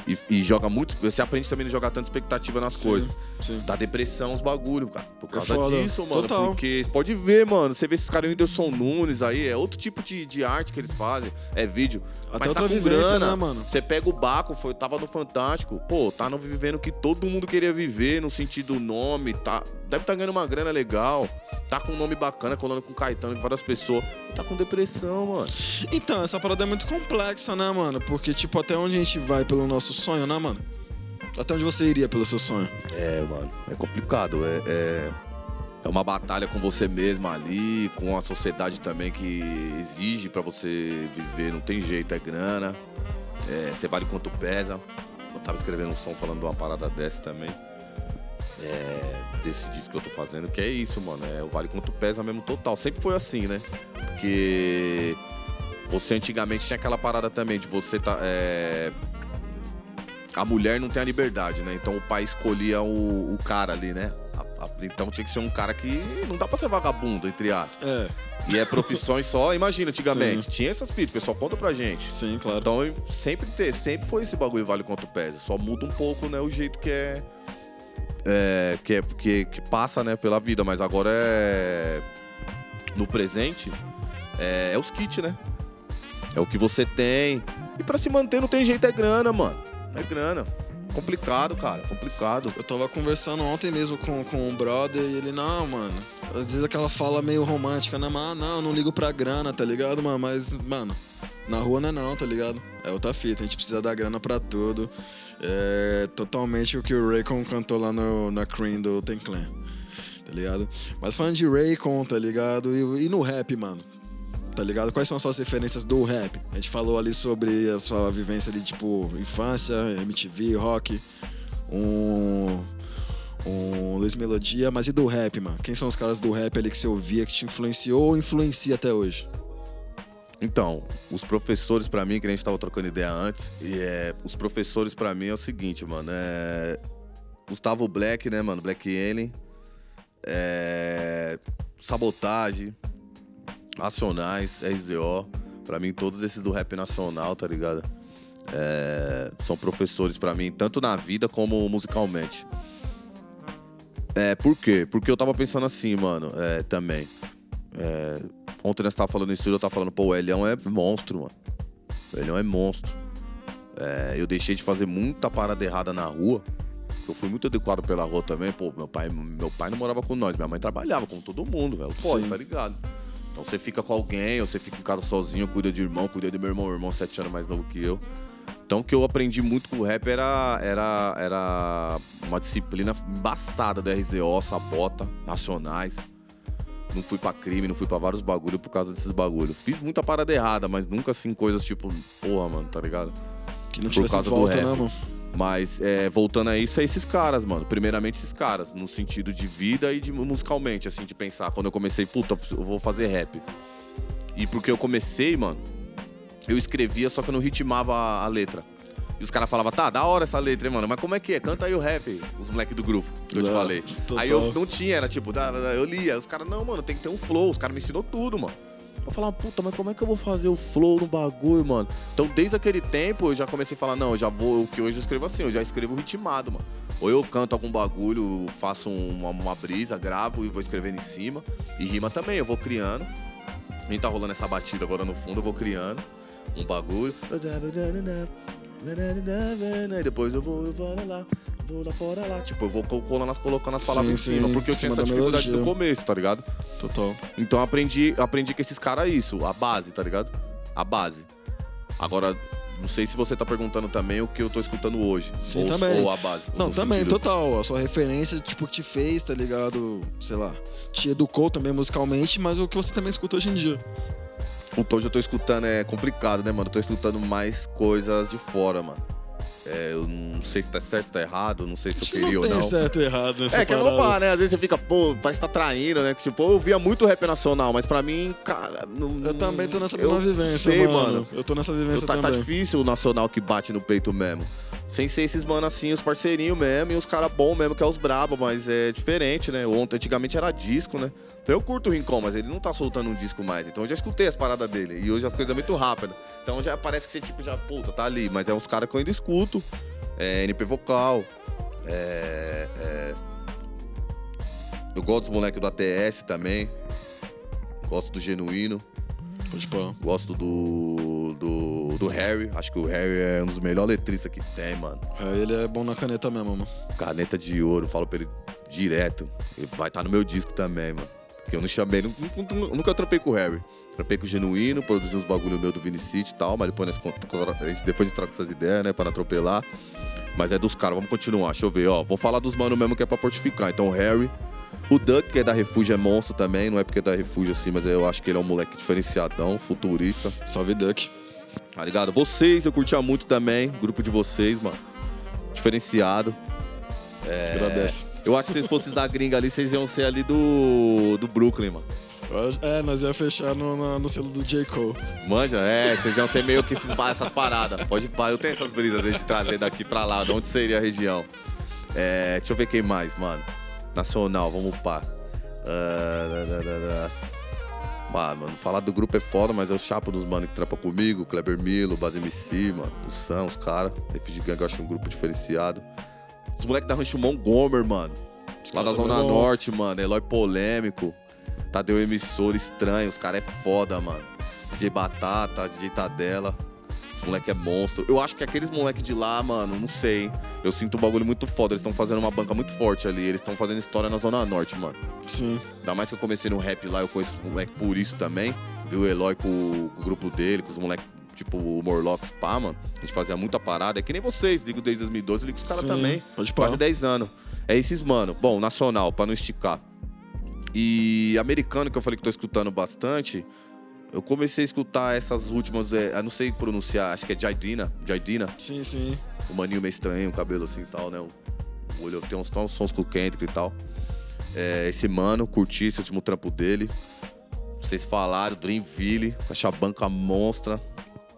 e, e joga muito. Você aprende também a jogar tanta expectativa nas Sim, coisas. sim. Dá depressão os bagulho, cara. Por causa É foda. disso, mano. Total. Porque pode ver, mano. Você vê esses caras, o Whindersson Nunes aí, é outro tipo de, de arte que eles fazem. É vídeo. Até Mas outra tá com vivência, grana. né, mano? Você pega o Baco, foi, tava no Fantástico. Pô, tá no vivendo o que todo mundo queria viver, no sentido nome, tá. Deve estar ganhando uma grana legal. Tá com um nome bacana, colando com Caetano e várias pessoas. Tá com depressão, mano. Então, essa parada é muito complexa, né, mano? Porque, tipo, até onde a gente vai pelo nosso sonho, né, mano? Até onde você iria pelo seu sonho? É, mano, é complicado. É, é, é uma batalha com você mesmo ali, com a sociedade também que exige pra você viver. Não tem jeito, é grana. É, você vale quanto pesa. Eu tava escrevendo um som falando de uma parada dessa também. É, desse disco que eu tô fazendo, que é isso, mano. É o vale quanto pesa mesmo total. Sempre foi assim, né? Porque você antigamente tinha aquela parada também de você tá. é, a mulher não tem a liberdade, né? Então o pai escolhia o, o cara ali, né? A- a- então tinha que ser um cara que não dá pra ser vagabundo, entre aspas. É, E é profissões só, imagina, antigamente. Tinha essas fitas, o pessoal conta pra gente. sim, claro. Então sempre teve, sempre foi esse bagulho vale quanto pesa. Só muda um pouco, né, o jeito que é. É, que, é que, que passa, né, pela vida. Mas agora é. No presente, é, é os kits, né? É o que você tem. E pra se manter não tem jeito, é grana, mano. É grana. Complicado, cara. Complicado. Eu tava conversando ontem mesmo com, com um brother e ele, não, mano. Às vezes aquela fala meio romântica, né? Mas, ah, não, não ligo pra grana, tá ligado, mano? Mas, mano, na rua não é não, tá ligado? É outra fita, a gente precisa dar grana pra tudo. É totalmente o que o Raycon cantou lá no, na Cream do Ten Clan, tá ligado? Mas falando de Raycon, tá ligado? E, e no rap, mano, tá ligado? Quais são as suas referências do rap? A gente falou ali sobre a sua vivência ali, tipo, infância, MTV, rock, um, um Luiz Melodia, mas e do rap, mano? Quem são os caras do rap ali que você ouvia, que te influenciou ou influencia até hoje? Então, os professores pra mim, que a gente tava trocando ideia antes, e é, os professores pra mim é o seguinte, mano, é Gustavo Black, né, mano, Black Alien, é Sabotagem, Racionais, RZO, pra mim todos esses do rap nacional, tá ligado? É, são professores pra mim, tanto na vida como musicalmente. É, por quê? Porque eu tava pensando assim, mano, é, também. É, ontem nós tava falando isso, eu tava falando, pô, o Elião é monstro, mano. O Elião é monstro. É, eu deixei de fazer muita parada errada na rua Eu fui muito adequado pela rua também. Pô, meu pai, meu pai não morava com nós, minha mãe trabalhava com todo mundo, velho. Pô, Sim. tá ligado? Então você fica com alguém, ou você fica em casa sozinho, cuida de irmão, cuida de meu irmão, meu irmão sete anos mais novo que eu. Então o que eu aprendi muito com o rap era, era, era uma disciplina embaçada do RZO, sabota, nacionais. Não fui pra crime, não fui pra vários bagulho por causa desses bagulho. Fiz muita parada errada, mas nunca assim coisas tipo, porra, mano, tá ligado? Que não tivesse volta, né, mano? Mas é, voltando a isso, é esses caras, mano. Primeiramente esses caras, no sentido de vida e de musicalmente, assim, de pensar. Quando eu comecei, puta, eu vou fazer rap. E porque eu comecei, mano, eu escrevia, só que eu não ritmava a, a letra. E os caras falavam, tá, da hora essa letra, hein, mano. Mas como é que é? Canta aí o rap, os moleques do grupo, que eu te falei. total. Aí eu não tinha, era tipo, eu lia. Os caras, não, mano, tem que ter um flow. Os caras me ensinou tudo, mano. Eu falava, puta, mas como é que eu vou fazer o flow no bagulho, mano? Então, desde aquele tempo, eu já comecei a falar, não, eu já vou, o que hoje eu escrevo assim, eu já escrevo ritmado, mano. Ou eu canto algum bagulho, faço uma, uma brisa, gravo e vou escrevendo em cima. E rima também, eu vou criando. Nem tá rolando essa batida agora no fundo, eu vou criando um bagulho. E depois eu vou, eu vou lá, lá, vou lá fora lá. Tipo, eu vou colando as, colocando as palavras Sim, em cima, sim, porque eu tinha essa da dificuldade melodia. no começo, tá ligado? Total. Então eu aprendi, aprendi com esses caras isso, a base, tá ligado? A base. Agora, não sei se você tá perguntando também o que eu tô escutando hoje. Sim, ou, também. Ou a base. Não, também, sentido- total. A sua referência, tipo, que te fez, tá ligado? Sei lá, te educou também musicalmente, mas o que você também escuta hoje em dia. O hoje eu tô escutando é complicado, né, mano? Eu tô escutando mais coisas de fora, mano. É, eu não sei se tá certo, se tá errado, não sei se eu que queria não ou tem não. certo e errado nessa É, que vou falar, né? Às vezes você fica, pô, parece que tá traindo, né? Que, tipo, eu via muito rap nacional, mas pra mim, cara. Não, Eu também tô nessa mesma vivência, sei, mano. Eu tô nessa vivência Eu tá, tá também. difícil o nacional que bate no peito mesmo. Sem ser esses mano assim, os parceirinhos mesmo, e os caras bons mesmo, que é os brabo, mas é diferente, né? Ontem, antigamente era disco, né? Então eu curto o Rincon, mas ele não tá soltando um disco mais. Então eu já escutei as paradas dele. E hoje as coisas é muito rápidas. Então já parece que você, tipo, já, puta, tá ali. Mas é uns caras que eu ainda escuto. É NP vocal. É. é... Eu gosto dos moleques do ATS também. Gosto do Genuíno. Pode pôr. Gosto do, do, do Harry. Acho que o Harry é um dos melhores letristas que tem, mano. É, ele é bom na caneta mesmo, mano. Caneta de ouro, falo pra ele direto. Ele vai estar no meu disco também, mano. Porque eu não chamei, nu- nu- nunca trampei com o Harry. Trampei com o Genuíno, produzi uns bagulho meu do Vini City e tal, mas depois, nós, depois a gente troca essas ideias, né, pra não atropelar. Mas é dos caras, vamos continuar. Deixa eu ver, ó. Vou falar dos mano mesmo que é pra fortificar. Então, o Harry. O Duck, que é da Refúgio, é monstro também. Não é porque é da Refúgio assim, mas eu acho que ele é um moleque diferenciadão, futurista. Salve Duck. Tá ligado? Vocês, eu curtia muito também. Grupo de vocês, mano. Diferenciado. É, Agradece. Eu acho que se vocês fossem da gringa ali, vocês iam ser ali do, do Brooklyn, mano. É, nós ia fechar no, no, no selo do J. Cole. Manja? É, vocês iam ser meio que esses, essas paradas. Pode pá, eu tenho essas brisas de trazer daqui pra lá, de onde seria a região. É, deixa eu ver quem mais, mano. Nacional, vamos pá. Da, da. Ah, mano, falar do grupo é foda, mas é o chapo dos mano que trampa comigo, Kleber Milo, Base MC, mano, o Sam, os caras. Refugee Gang eu acho um grupo diferenciado. Os moleques da Rancho Montgomery, mano. Lá da Zona bom. Norte, mano. Eloy Polêmico. Tadeu Emissor Estranho. Os caras é foda, mano. DJ Batata, DJ Tadela. Moleque é monstro. Eu acho que aqueles moleque de lá, mano, não sei. Eu sinto um bagulho muito foda. Eles estão fazendo uma banca muito forte ali. Eles estão fazendo história na Zona Norte, mano. Sim. Ainda mais que eu comecei no rap lá, eu conheço os moleque por isso também. Vi o Eloy com, o- com o grupo dele, com os moleques, tipo o Morlocks, pá, mano. A gente fazia muita parada. É que nem vocês, ligo desde 2012, ligo os caras também. pode pá. Quase 10 anos. É esses, mano. Bom, nacional, pra não esticar. E americano, que eu falei que tô escutando bastante, eu comecei a escutar essas últimas, é, eu não sei pronunciar, acho que é Jaidina, Jaidina, Sim, sim. o maninho meio estranho, o cabelo assim e tal, né? O olho tem uns, uns sons com o Kendrick e tal. É, esse mano, curti esse último trampo dele. Vocês falaram, Dreamville, acho a banca monstra.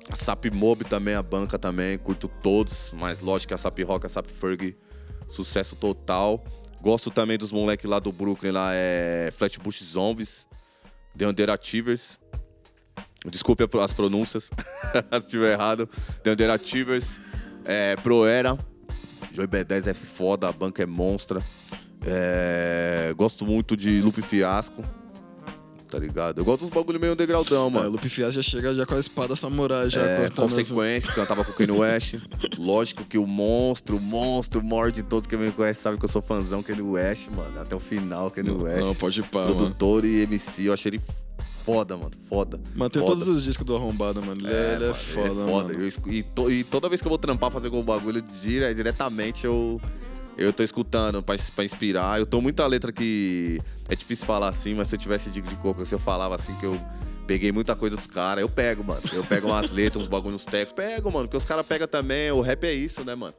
A Sap Mob também, a banca também, curto todos, mas lógico que a Sap Rock, a Sap Ferg, sucesso total. Gosto também dos moleques lá do Brooklyn, lá é Flatbush Zombies, The Underachievers. Desculpe as pronúncias, <laughs> se estiver errado. The Underachievers, é, Proera. Joey B10 é foda, a banca é monstra. É, gosto muito de Lupe Fiasco. tá ligado? Eu gosto dos bagulho meio undergroundão, É, mano. Lupe Fias já chega já com a espada samurai, já É, as- consequência, cantava com o Kanye West. Lógico que o monstro, o monstro, o maior de todos que me conhece sabe que eu sou fãzão Kanye West, mano. Até o final, Kanye West. Não, pode ir pá, mano. Produtor e MC, eu achei ele foda, mano. Foda. Mantém foda. todos os discos do arrombado, mano. Ele é, ele é mano, foda, ele é foda. mano. Eu e, to- e toda vez que eu vou trampar, fazer algum bagulho, dire- diretamente eu, eu tô escutando pra, pra inspirar. Eu tô muita letra que é difícil falar assim, mas se eu tivesse dica de coco, se eu falava assim que eu peguei muita coisa dos caras, eu pego, mano. Eu pego umas letras, uns bagulhos técnicos, pego, mano. Porque os caras pegam também, o rap é isso, né, mano?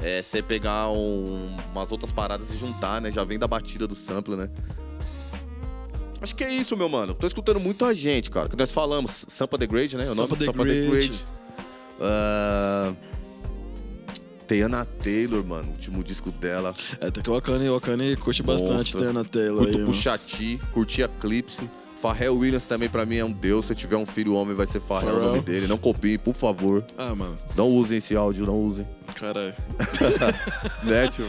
É você pegar um- umas outras paradas e juntar, né? Já vem da batida do sample, né? Acho que é isso, meu mano. Tô escutando muita gente, cara. Que nós falamos, Sampa the Great, né? O nome Sampa the Sampa Great. Ah, Tiana Taylor, mano. O último disco dela. É, tem que o Akane, o Akane curte bastante Monstro. Tana Taylor Curto aí, T, curti Eclipse. Pharrell Williams também pra mim é um deus. Se eu tiver um filho homem, vai ser Pharrell, o Pharrell. nome dele. Não copie, por favor. Ah, mano, Não usem esse áudio, não usem. caralho. <laughs> né, tipo?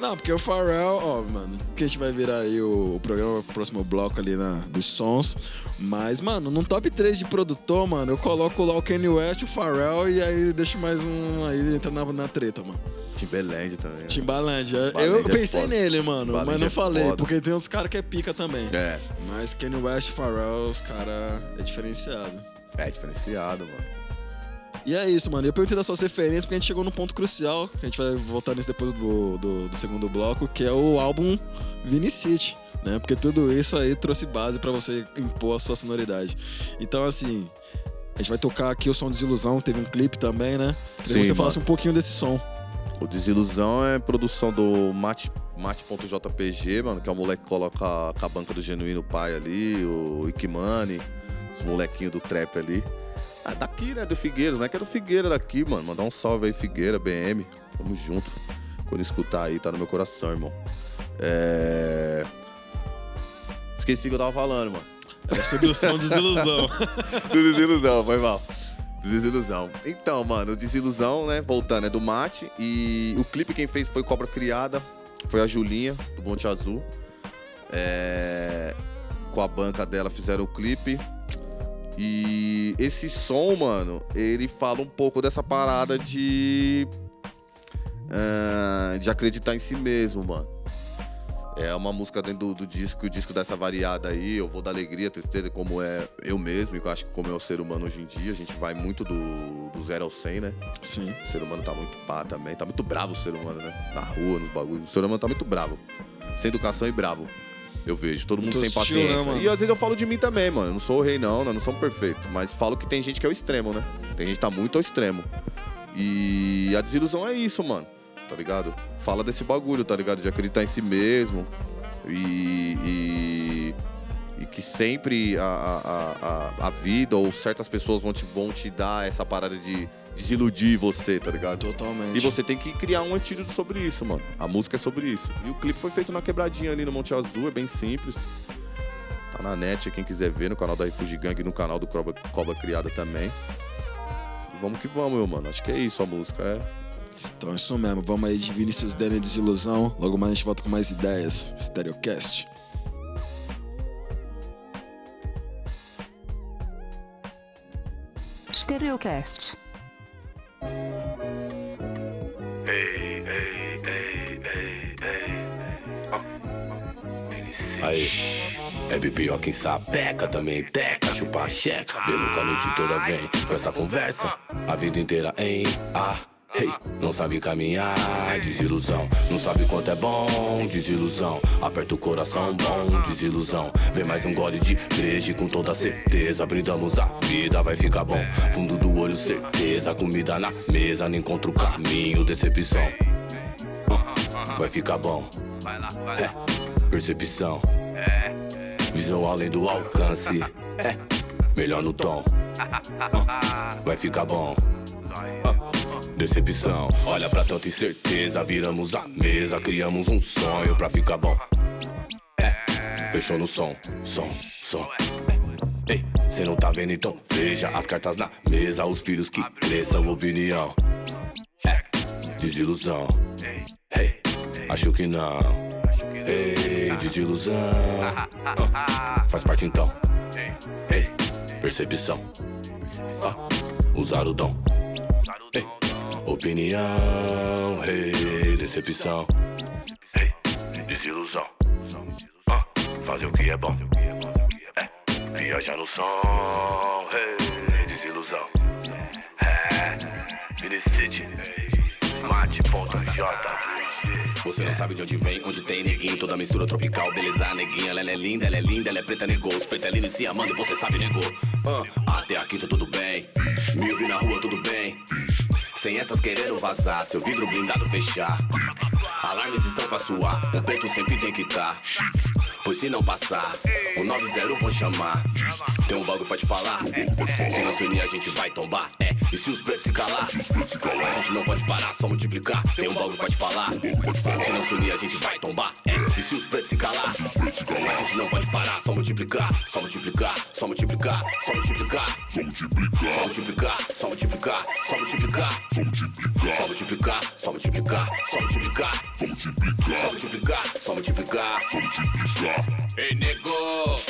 Não, porque o Pharrell, ó, mano, que a gente vai virar aí o, o programa, o próximo bloco ali na, dos sons. Mas, mano, no top 3 de produtor, mano, eu coloco lá o Kanye West, o Pharrell e aí deixo mais um aí entra na, na treta, mano. Timberland também. né? Timbaland. é- Timbaland eu é pensei nele, mano, Timbaland mas não é falei, foda. porque tem uns caras que é pica também. É. Mas Kanye West, Pharrell, os caras é diferenciado. É diferenciado, mano. E é isso, mano. Eu perguntei das suas referências porque a gente chegou num ponto crucial, que a gente vai voltar nisso depois do, do, do segundo bloco, que é o álbum Vinicity, né? Porque tudo isso aí trouxe base pra você impor a sua sonoridade. Então, assim, a gente vai tocar aqui o som Desilusão, teve um clipe também, né? Queria que você falasse um pouquinho desse som. O Desilusão é produção do Mate, Mate.jpg, mano, que é o moleque que coloca com a banca do Genuíno Pai ali, o Ikimani, os molequinhos do trap ali. Ah, daqui, né, do Figueiras, não é que é do Figueira daqui, mano. Mandar um salve aí, Figueira, BM. Tamo junto. Quando escutar aí, tá no meu coração, irmão. É... Esqueci o que eu tava falando, mano. É sobre o som Desilusão. <laughs> do Desilusão, foi mal. Do Desilusão. Então, mano, o Desilusão, né, voltando, é do Mate. E o clipe quem fez foi Cobra Criada. Foi a Julinha, do Monte Azul. É... Com a banca dela fizeram o clipe. E esse som, mano, ele fala um pouco dessa parada de. ah, de acreditar em si mesmo, mano. É uma música dentro do, do disco, o disco dessa variada aí, eu vou da alegria, tristeza, como é eu mesmo, e que eu acho que como é o ser humano hoje em dia, a gente vai muito do, do zero ao 100, né? Sim. O ser humano tá muito pá também, tá muito bravo o ser humano, né? Na rua, nos bagulhos, o ser humano tá muito bravo. Sem educação e bravo. Eu vejo, todo mundo sem hostil, né, paciência. mano? e às vezes eu falo de mim também, mano. Eu não sou o rei, não, nós não somos perfeitos. Mas falo que tem gente que é o extremo, né? Tem gente que tá muito ao extremo. E a desilusão é isso, mano. Tá ligado? Fala desse bagulho, tá ligado? De acreditar em si mesmo. E. e e que sempre a, a, a, a vida ou certas pessoas vão te, vão te dar essa parada de desiludir você, tá ligado? Totalmente. E você tem que criar um antídoto sobre isso, mano. A música é sobre isso. E o clipe foi feito na quebradinha ali no Monte Azul, é bem simples. Tá na net, quem quiser ver, no canal da Refugee Gang e no canal do Cobra, Cobra Criada também. E vamos que vamos, meu mano. Acho que é isso a música, é. Então é isso mesmo. Vamos aí de Vinicius Daniel Desilusão. Logo mais a gente volta com mais ideias. Stereocast. Stereocast. Aí, é bipioca em sapeca, também teca, chupa checa, beluca a noite toda vem com essa conversa, a vida inteira em ah. Não sabe caminhar, desilusão. Não sabe quanto é bom, desilusão. Aperta o coração, bom, desilusão. Vem mais um gole de breja e com toda certeza. Brindamos a vida, vai ficar bom. Fundo do olho, certeza. Comida na mesa, não encontro o caminho, decepção. Ah, Vai ficar bom. É, percepção. Visão além do alcance. É, melhor no tom. Ah, Vai ficar bom. Decepção, olha pra tanta incerteza. Viramos a mesa, criamos um sonho pra ficar bom. É, fechou no som, som, som. Ei, cê não tá vendo então? Veja as cartas na mesa, os filhos que cresçam, opinião. É, desilusão. Ei, acho que não. Ei, desilusão. Ah, faz parte então. Ei, percepção. Ah, usar o dom. Opinião. Ei, decepção. Ei, desilusão. Ah, fazer o que é bom. É, viajar no som. Ei, desilusão. É, Minicity. Mate.j. Você não sabe de onde vem, onde tem neguinho, toda mistura tropical, beleza, neguinha. Ela é linda, ela é linda, ela é preta, negou. Os petelinos se amando você sabe, negou. Ah, até aqui tá tudo bem. Me ouvir na rua, tudo bem. Sem essas querendo vazar, seu vidro blindado fechar. Alarmes estão pra suar, um preto sempre tem que tá. Pois se não passar, o 90 vão chamar. Tem um bagulho pra te falar. Se não se unir, a gente vai tombar. É, e se os pretos se calar? A gente não pode parar, só multiplicar. Tem um bagulho pra te falar. Se não se unir, a gente vai tombar. É, e se os pretos se calar? A gente não pode parar, só multiplicar. Só multiplicar, só multiplicar, só multiplicar. Só multiplicar, só multiplicar, só multiplicar. Só multiplicar, só multiplicar, só multiplicar. Só multiplicar, só multiplicar. Ei, nego!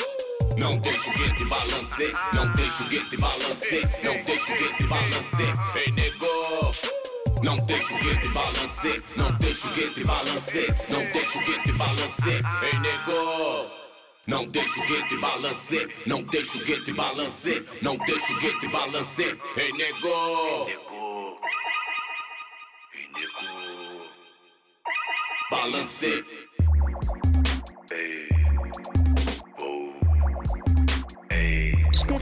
Não deixa o gueto balancer, não deixa o gueto balancer, não deixa o gueto balancer. Ei, nego! Não deixa o gueto balancer, não deixa o gueto balancer, não deixa o gueto balancer. Ei, nego! Não deixa o gueto balancer, não deixa o gueto balancer, não deixa o gueto balancer. Ei, nego! Balancei.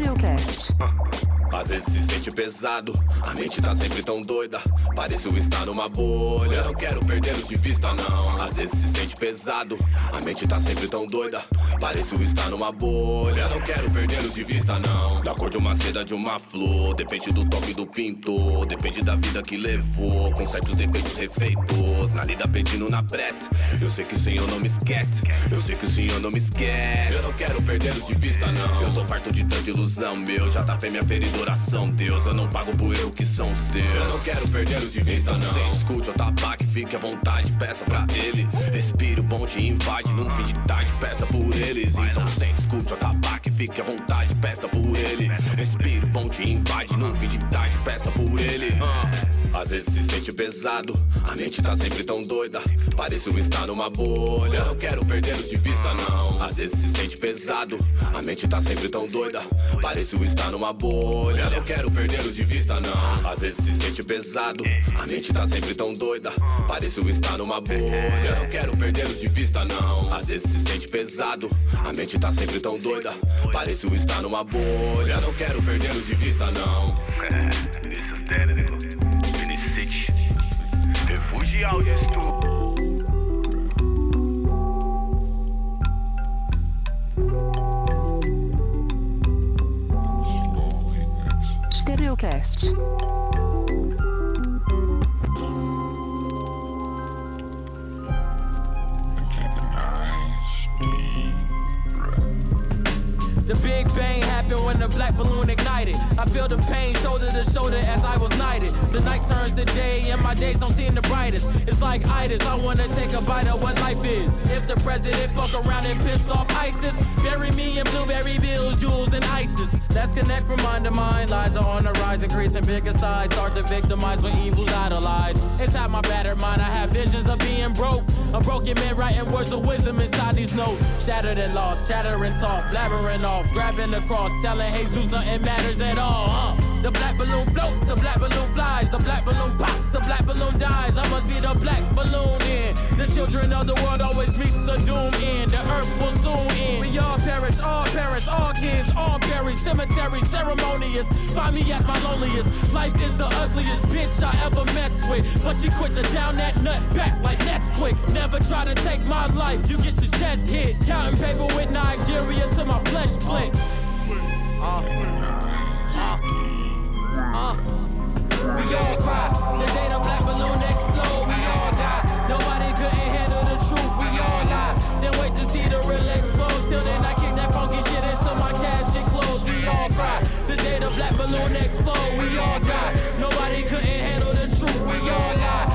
Stereocast. Às vezes se sente pesado, a mente tá sempre tão doida. Parece eu estar numa bolha. Eu não quero perdê-los de vista, não. Às vezes se sente pesado, a mente tá sempre tão doida. Parece eu estar numa bolha. Eu não quero perdê-los de vista, não. Da cor de uma seda de uma flor, depende do toque do pintor, depende da vida que levou. Com certos defeitos refeitos, na lida pedindo na prece. Eu sei que o Senhor não me esquece, eu sei que o Senhor não me esquece. Eu não quero perdê-los de vista, não. Eu tô farto de tanta ilusão, meu. Já tapei minha ferida oração, Deus, eu não pago por eu que são seus. Eu não quero perdê-los de vista, não. Sem escute o tabaco, fique à vontade, peça pra ele. Respire, o bom te invade, num fim de tarde, peça por eles. Então, sem escute o tabaco, fique à vontade, peça por ele. Respire, o bom te invade, num fim de tarde, peça por ele. Ah. Às vezes se sente pesado, a mente tá sempre tão doida. Parece eu estar numa bolha. Eu não quero perdê-los de vista, não. Às vezes se sente pesado, a mente tá sempre tão doida. Parece eu estar numa bolha. Eu não quero perdê-los de vista, não. Às vezes se sente pesado, a mente tá sempre tão doida. Parece eu estar numa bolha. Eu não quero perdê-los de vista, não. Às vezes se sente pesado, a mente tá sempre tão doida. Parece eu estar numa bolha. Eu não quero perdê-los de vista, não. É, isso é Minicity. Refúgio áudio estúpido. Stereocast. The Big Bang happened when the black balloon ignited. I feel the pain shoulder to shoulder as I was knighted. The night turns to day and my days don't seem the brightest. It's like itis, I wanna take a bite of what life is. If the president fuck around and piss off ISIS, bury me in blueberry bills, jewels, and ISIS. Let's connect from mind to mind. Lies are on the rise, increasing bigger size. Start to victimize when evil's idolized. Inside my battered mind, I have visions of being broke. A broken man writing words of wisdom inside these notes. Shattered and lost, chattering talk, blabbering off, grabbing the cross, telling Jesus nothing matters at all. Huh? The black balloon floats, the black balloon flies, the black balloon pops, the black balloon dies. I must be the black balloon in. The children of the world always meets a doom end. The earth will soon end. We all perish, all perish, all kids, all buried. Cemetery ceremonious. Find me at my loneliest. Life is the ugliest bitch I ever messed with. But she quit to down that nut back like Nesquik. Never try to take my life, you get your chest hit. Counting paper with Nigeria till my flesh split. We all cry. The day the black balloon explode, we all die. Nobody couldn't handle the truth, we all lie. Then wait to see the real explode. Till then, I kick that funky shit until my closed. We all cry. The day the black balloon explode, we all die. Nobody couldn't handle the truth, we all lie.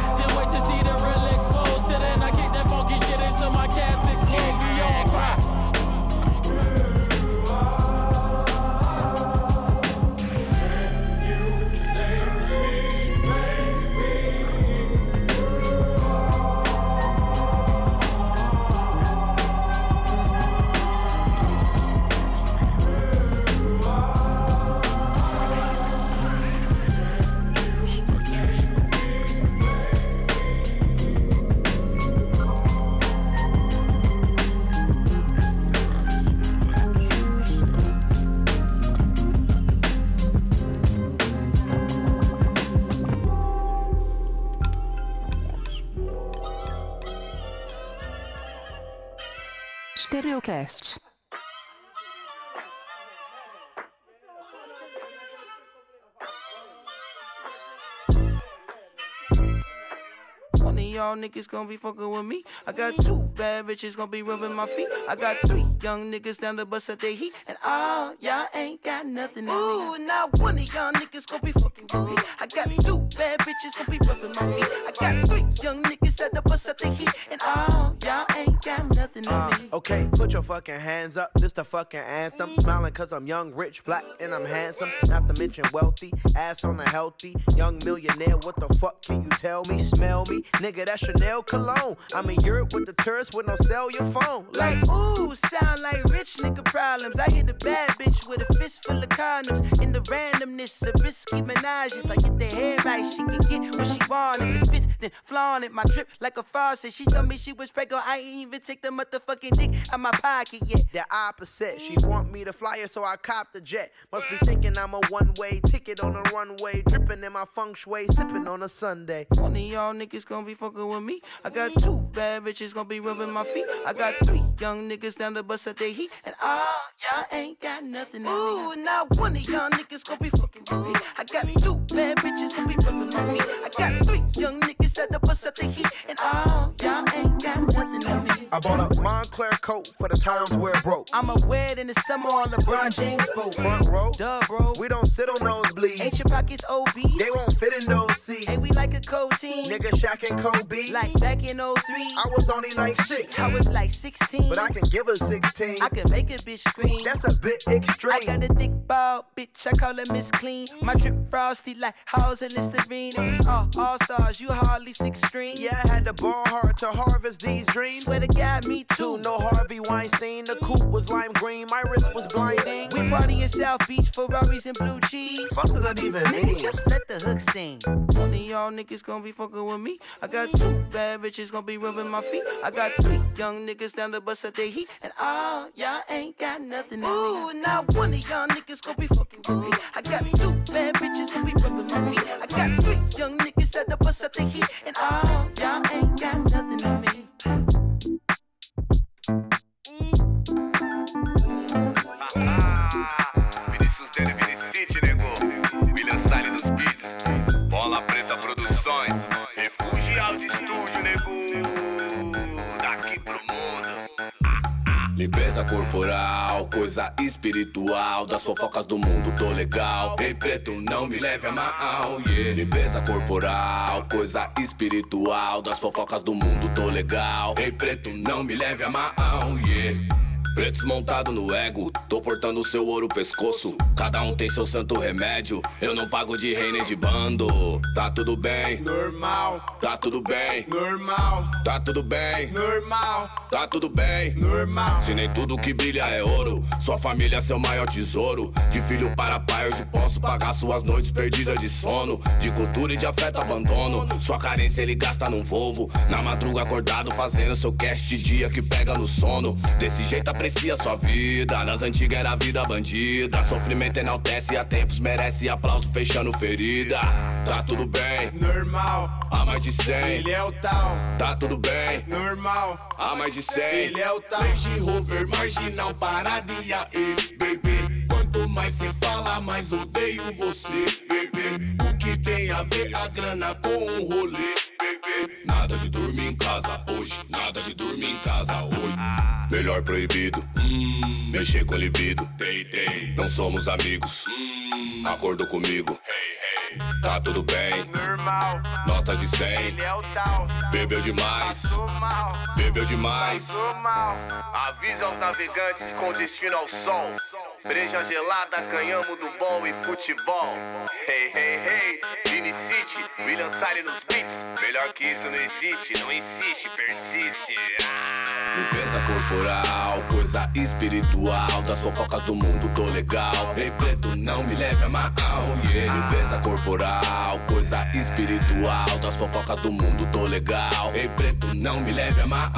Stereocast. One of y'all niggas gonna be fucking with me. I got two bad bitches gonna be rubbing my feet. I got three young niggas down the bus at their heat. And all y'all ain't got nothing on me. Ooh, now one of y'all niggas gonna be fucking with me. I got two bad bitches gonna be rubbing my feet. I got three young niggas at the bus at their heat. And all y'all ain't got nothing on me. Okay, put your fucking hands up. This the fucking anthem. Smiling cause I'm young, rich, black, and I'm handsome. Not to mention wealthy, ass on a healthy. Young millionaire, what the fuck can you tell me? Smell me? Nigga, that's Chanel cologne. I'm in Europe with the tourists with no your phone. Like, ooh, sound like rich nigga problems. I hit a bad bitch with a fist full of condoms. In the randomness of risky menages. Like, get the hair right, she can get what she want. If it spits, then flaunt it. My drip like a faucet. She told me she was pregnant. I ain't even take the motherfucking dick out my pocket yet. The opposite, she want me to fly her, so I cop the jet. Must be thinking I'm a one-way ticket on a runway, dripping in my feng shui, sipping on a Sunday. One of y'all niggas gonna be fucking with me. I got two bad bitches gonna be rubbing my feet. I got three young niggas down the bus at their heat. And all y'all ain't got nothing on me. Ooh, now one of y'all niggas gonna be fucking with me. I got two bad bitches gonna be rubbing my feet. I got three young niggas at the bus at their heat. And all y'all ain't got nothing on me. I bought a Montclair coat for the times where it broke. I'ma wear it in the summer on LeBron James boat. Front row, Duh, bro. we don't sit on nosebleeds. Ain't your pockets obese? They won't fit in those seats. Hey, we like a cold team. Nigga Shaq and Kobe. Like back in 03. I was only like six, I was like 16. but I can give her 16. I can make a bitch scream. That's a bit extreme. I got a thick ball, bitch. I call her Miss Clean. My drip frosty like Halls and Listerine. We all stars. You hardly six string. Yeah, I had to ball hard to harvest these dreams. Swear to God, me too. No Harvey Weinstein. The coupe was lime green. My wrist was blinding. We party in South Beach, Ferraris and blue cheese. fuck does that even Nigga, mean? just let the hook sing. Of y'all niggas gonna be fucking with me. I got two bad bitches gonna be rubbing my feet. I got three young niggas down the bus at their heat. And all y'all ain't got nothing me. Ooh, now one of y'all niggas gonna be fucking with me. I got two bad bitches gonna be rubbing my feet. I got three young niggas at the bus at their heat. And all y'all ain't got nothing on me. Limpeza corporal, coisa espiritual Das fofocas do mundo, tô legal Ei preto, não me leve a mal yeah. Limpeza corporal, coisa espiritual Das fofocas do mundo, tô legal Ei preto, não me leve a mal yeah. Pretos montado no ego, tô portando seu ouro pescoço. Cada um tem seu santo remédio. Eu não pago de rei nem de bando. Tá tudo bem, Normal, tá tudo bem, normal, tá tudo bem, normal, tá tudo bem. normal. Se nem tudo que brilha é ouro, sua família é seu maior tesouro. De filho para pai, hoje posso pagar suas noites perdidas de sono. De cultura e de afeto abandono. Sua carência ele gasta num Volvo. Na madruga acordado, fazendo seu cash de dia que pega no sono. Desse jeito aprecia sua vida. Nas antigas era vida bandida. Sofrimento enaltece há tempos merece aplauso fechando ferida. Tá tudo bem, Normal, há mais de 100. ele é o tal. Tá tudo bem, Normal, há mais de 100. ele é o tal. Range Rover marginal parada e baby. Quanto mais cê fala, mais odeio você, baby. Tem a ver a grana com o rolê, baby? Nada de dormir em casa hoje, nada de dormir em casa hoje. Melhor proibido, hum, mexer com libido. Dei, dei. Não somos amigos, hum, acordo comigo. Hey, hey. Tá tudo bem, Normal, notas de 100. ele é o tal. Bebeu demais, Normal, bebeu demais. normal. Avisa aos navegantes com destino ao sol. Breja gelada, canhamo do bom e futebol. Hey, hey, hey, Vini City, William Salles nos beats. Melhor que isso não existe, não insiste, persiste. Limpeza corporal, coisa espiritual. Das fofocas do mundo, tô legal. Ei, preto, não me leve a mal. Yeah. Limpeza corporal, coisa espiritual. Das fofocas do mundo, tô legal. Ei, preto, não me leve a mal.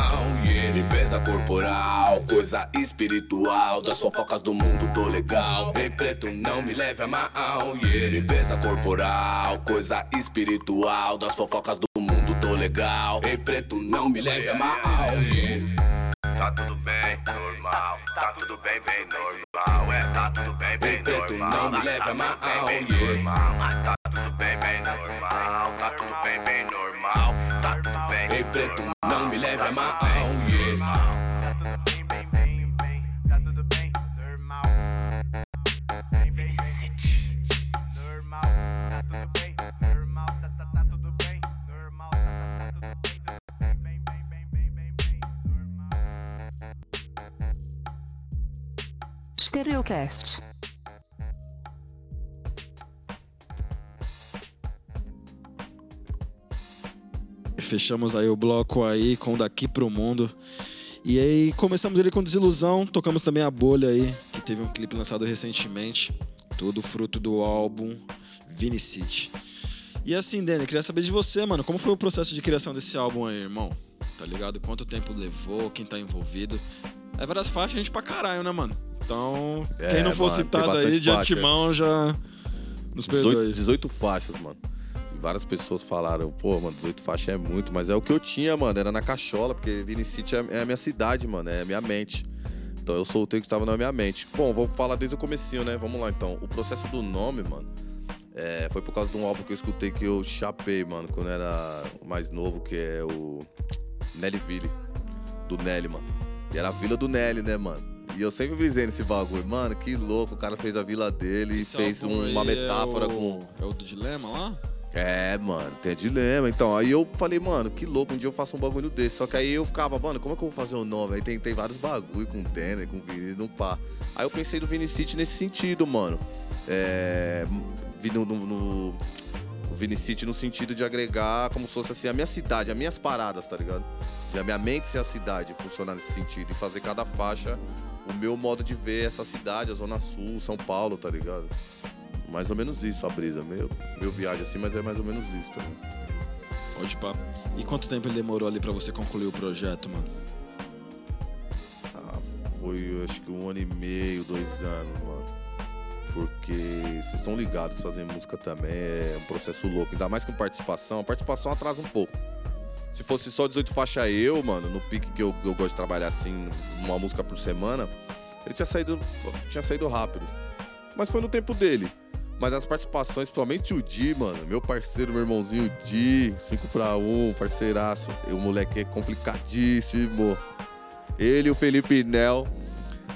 Yeah. Limpeza corporal, coisa espiritual. Das fofocas do mundo, tô legal. Ei, preto, não me leve a mal. Yeah. Limpeza corporal, coisa espiritual. Das fofocas do mundo, tô legal. Ei, preto, não me leve a mal. Yeah. tá tudo bem, normal. Tá tudo bem, bem normal. É, tá tudo bem, bem normal. não me mal, Tá tudo bem, bem yeah. normal. Tá bem, bem normal. Tá tudo bem, bem normal. Tá tudo bem, Ei, preto, não me leve a mal, Tá yeah. Stereocast. Fechamos aí o bloco aí com Daqui Pro Mundo. E aí começamos ele com Desilusão, tocamos também a Bolha aí, que teve um clipe lançado recentemente, tudo fruto do álbum Vini City. E assim, Danny, queria saber de você, mano, como foi o processo de criação desse álbum aí, irmão? Tá ligado? Quanto tempo levou, quem tá envolvido? É várias faixas, gente pra caralho, né, mano? Então, É, quem não for mano, citado aí de faixa. antemão já nos perdoe. 18, 18 faixas, mano. Várias pessoas falaram, pô, mano, 18 faixas é muito, mas é o que eu tinha, mano. Era na cachola, porque Vini City é é a minha cidade, mano, é a minha mente. Então eu soltei o que estava na minha mente. Bom, vou falar desde o comecinho, né? Vamos lá então. O processo do nome, mano, é, foi por causa de um álbum que eu escutei que eu chapei, mano, quando era mais novo, que é o Nellyville, do Nelly, mano. E era a vila do Nelly, né, mano? E eu sempre brisei nesse bagulho. Mano, que louco, o cara fez a vila dele e fez álbum uma aí metáfora é o... com. É o do Dilema lá? É, mano, tem dilema. Então, aí eu falei, mano, que louco, um dia eu faço um bagulho desse. Só que aí eu ficava, mano, como é que eu vou fazer o nome? Aí tem vários bagulho com Denner, com Vini, no pá. Aí eu pensei do Vini City nesse sentido, mano. É. No, no, no- o no sentido de agregar como se fosse assim a minha cidade, as minhas paradas, tá ligado? De a minha mente ser a cidade, funcionar nesse sentido. E fazer cada faixa o meu modo de ver essa cidade, a Zona Sul, São Paulo, tá ligado? Mais ou menos isso, a brisa. Meu, meu viagem assim, mas é mais ou menos isso também. Pode pá. E quanto tempo ele demorou ali pra você concluir o projeto, mano? Ah, foi acho que um ano e meio, dois anos, mano. Porque vocês estão ligados, fazer música também é um processo louco. Ainda mais com participação. A participação atrasa um pouco. Se fosse só 18 faixa eu, mano, no pique que eu, eu gosto de trabalhar assim, uma música por semana, ele tinha saído, tinha saído rápido. Mas foi no tempo dele. Mas as participações, principalmente o Di, mano, meu parceiro, meu irmãozinho Di, 5 pra 1, parceiraço. O moleque é complicadíssimo. Ele e o Felipe Nel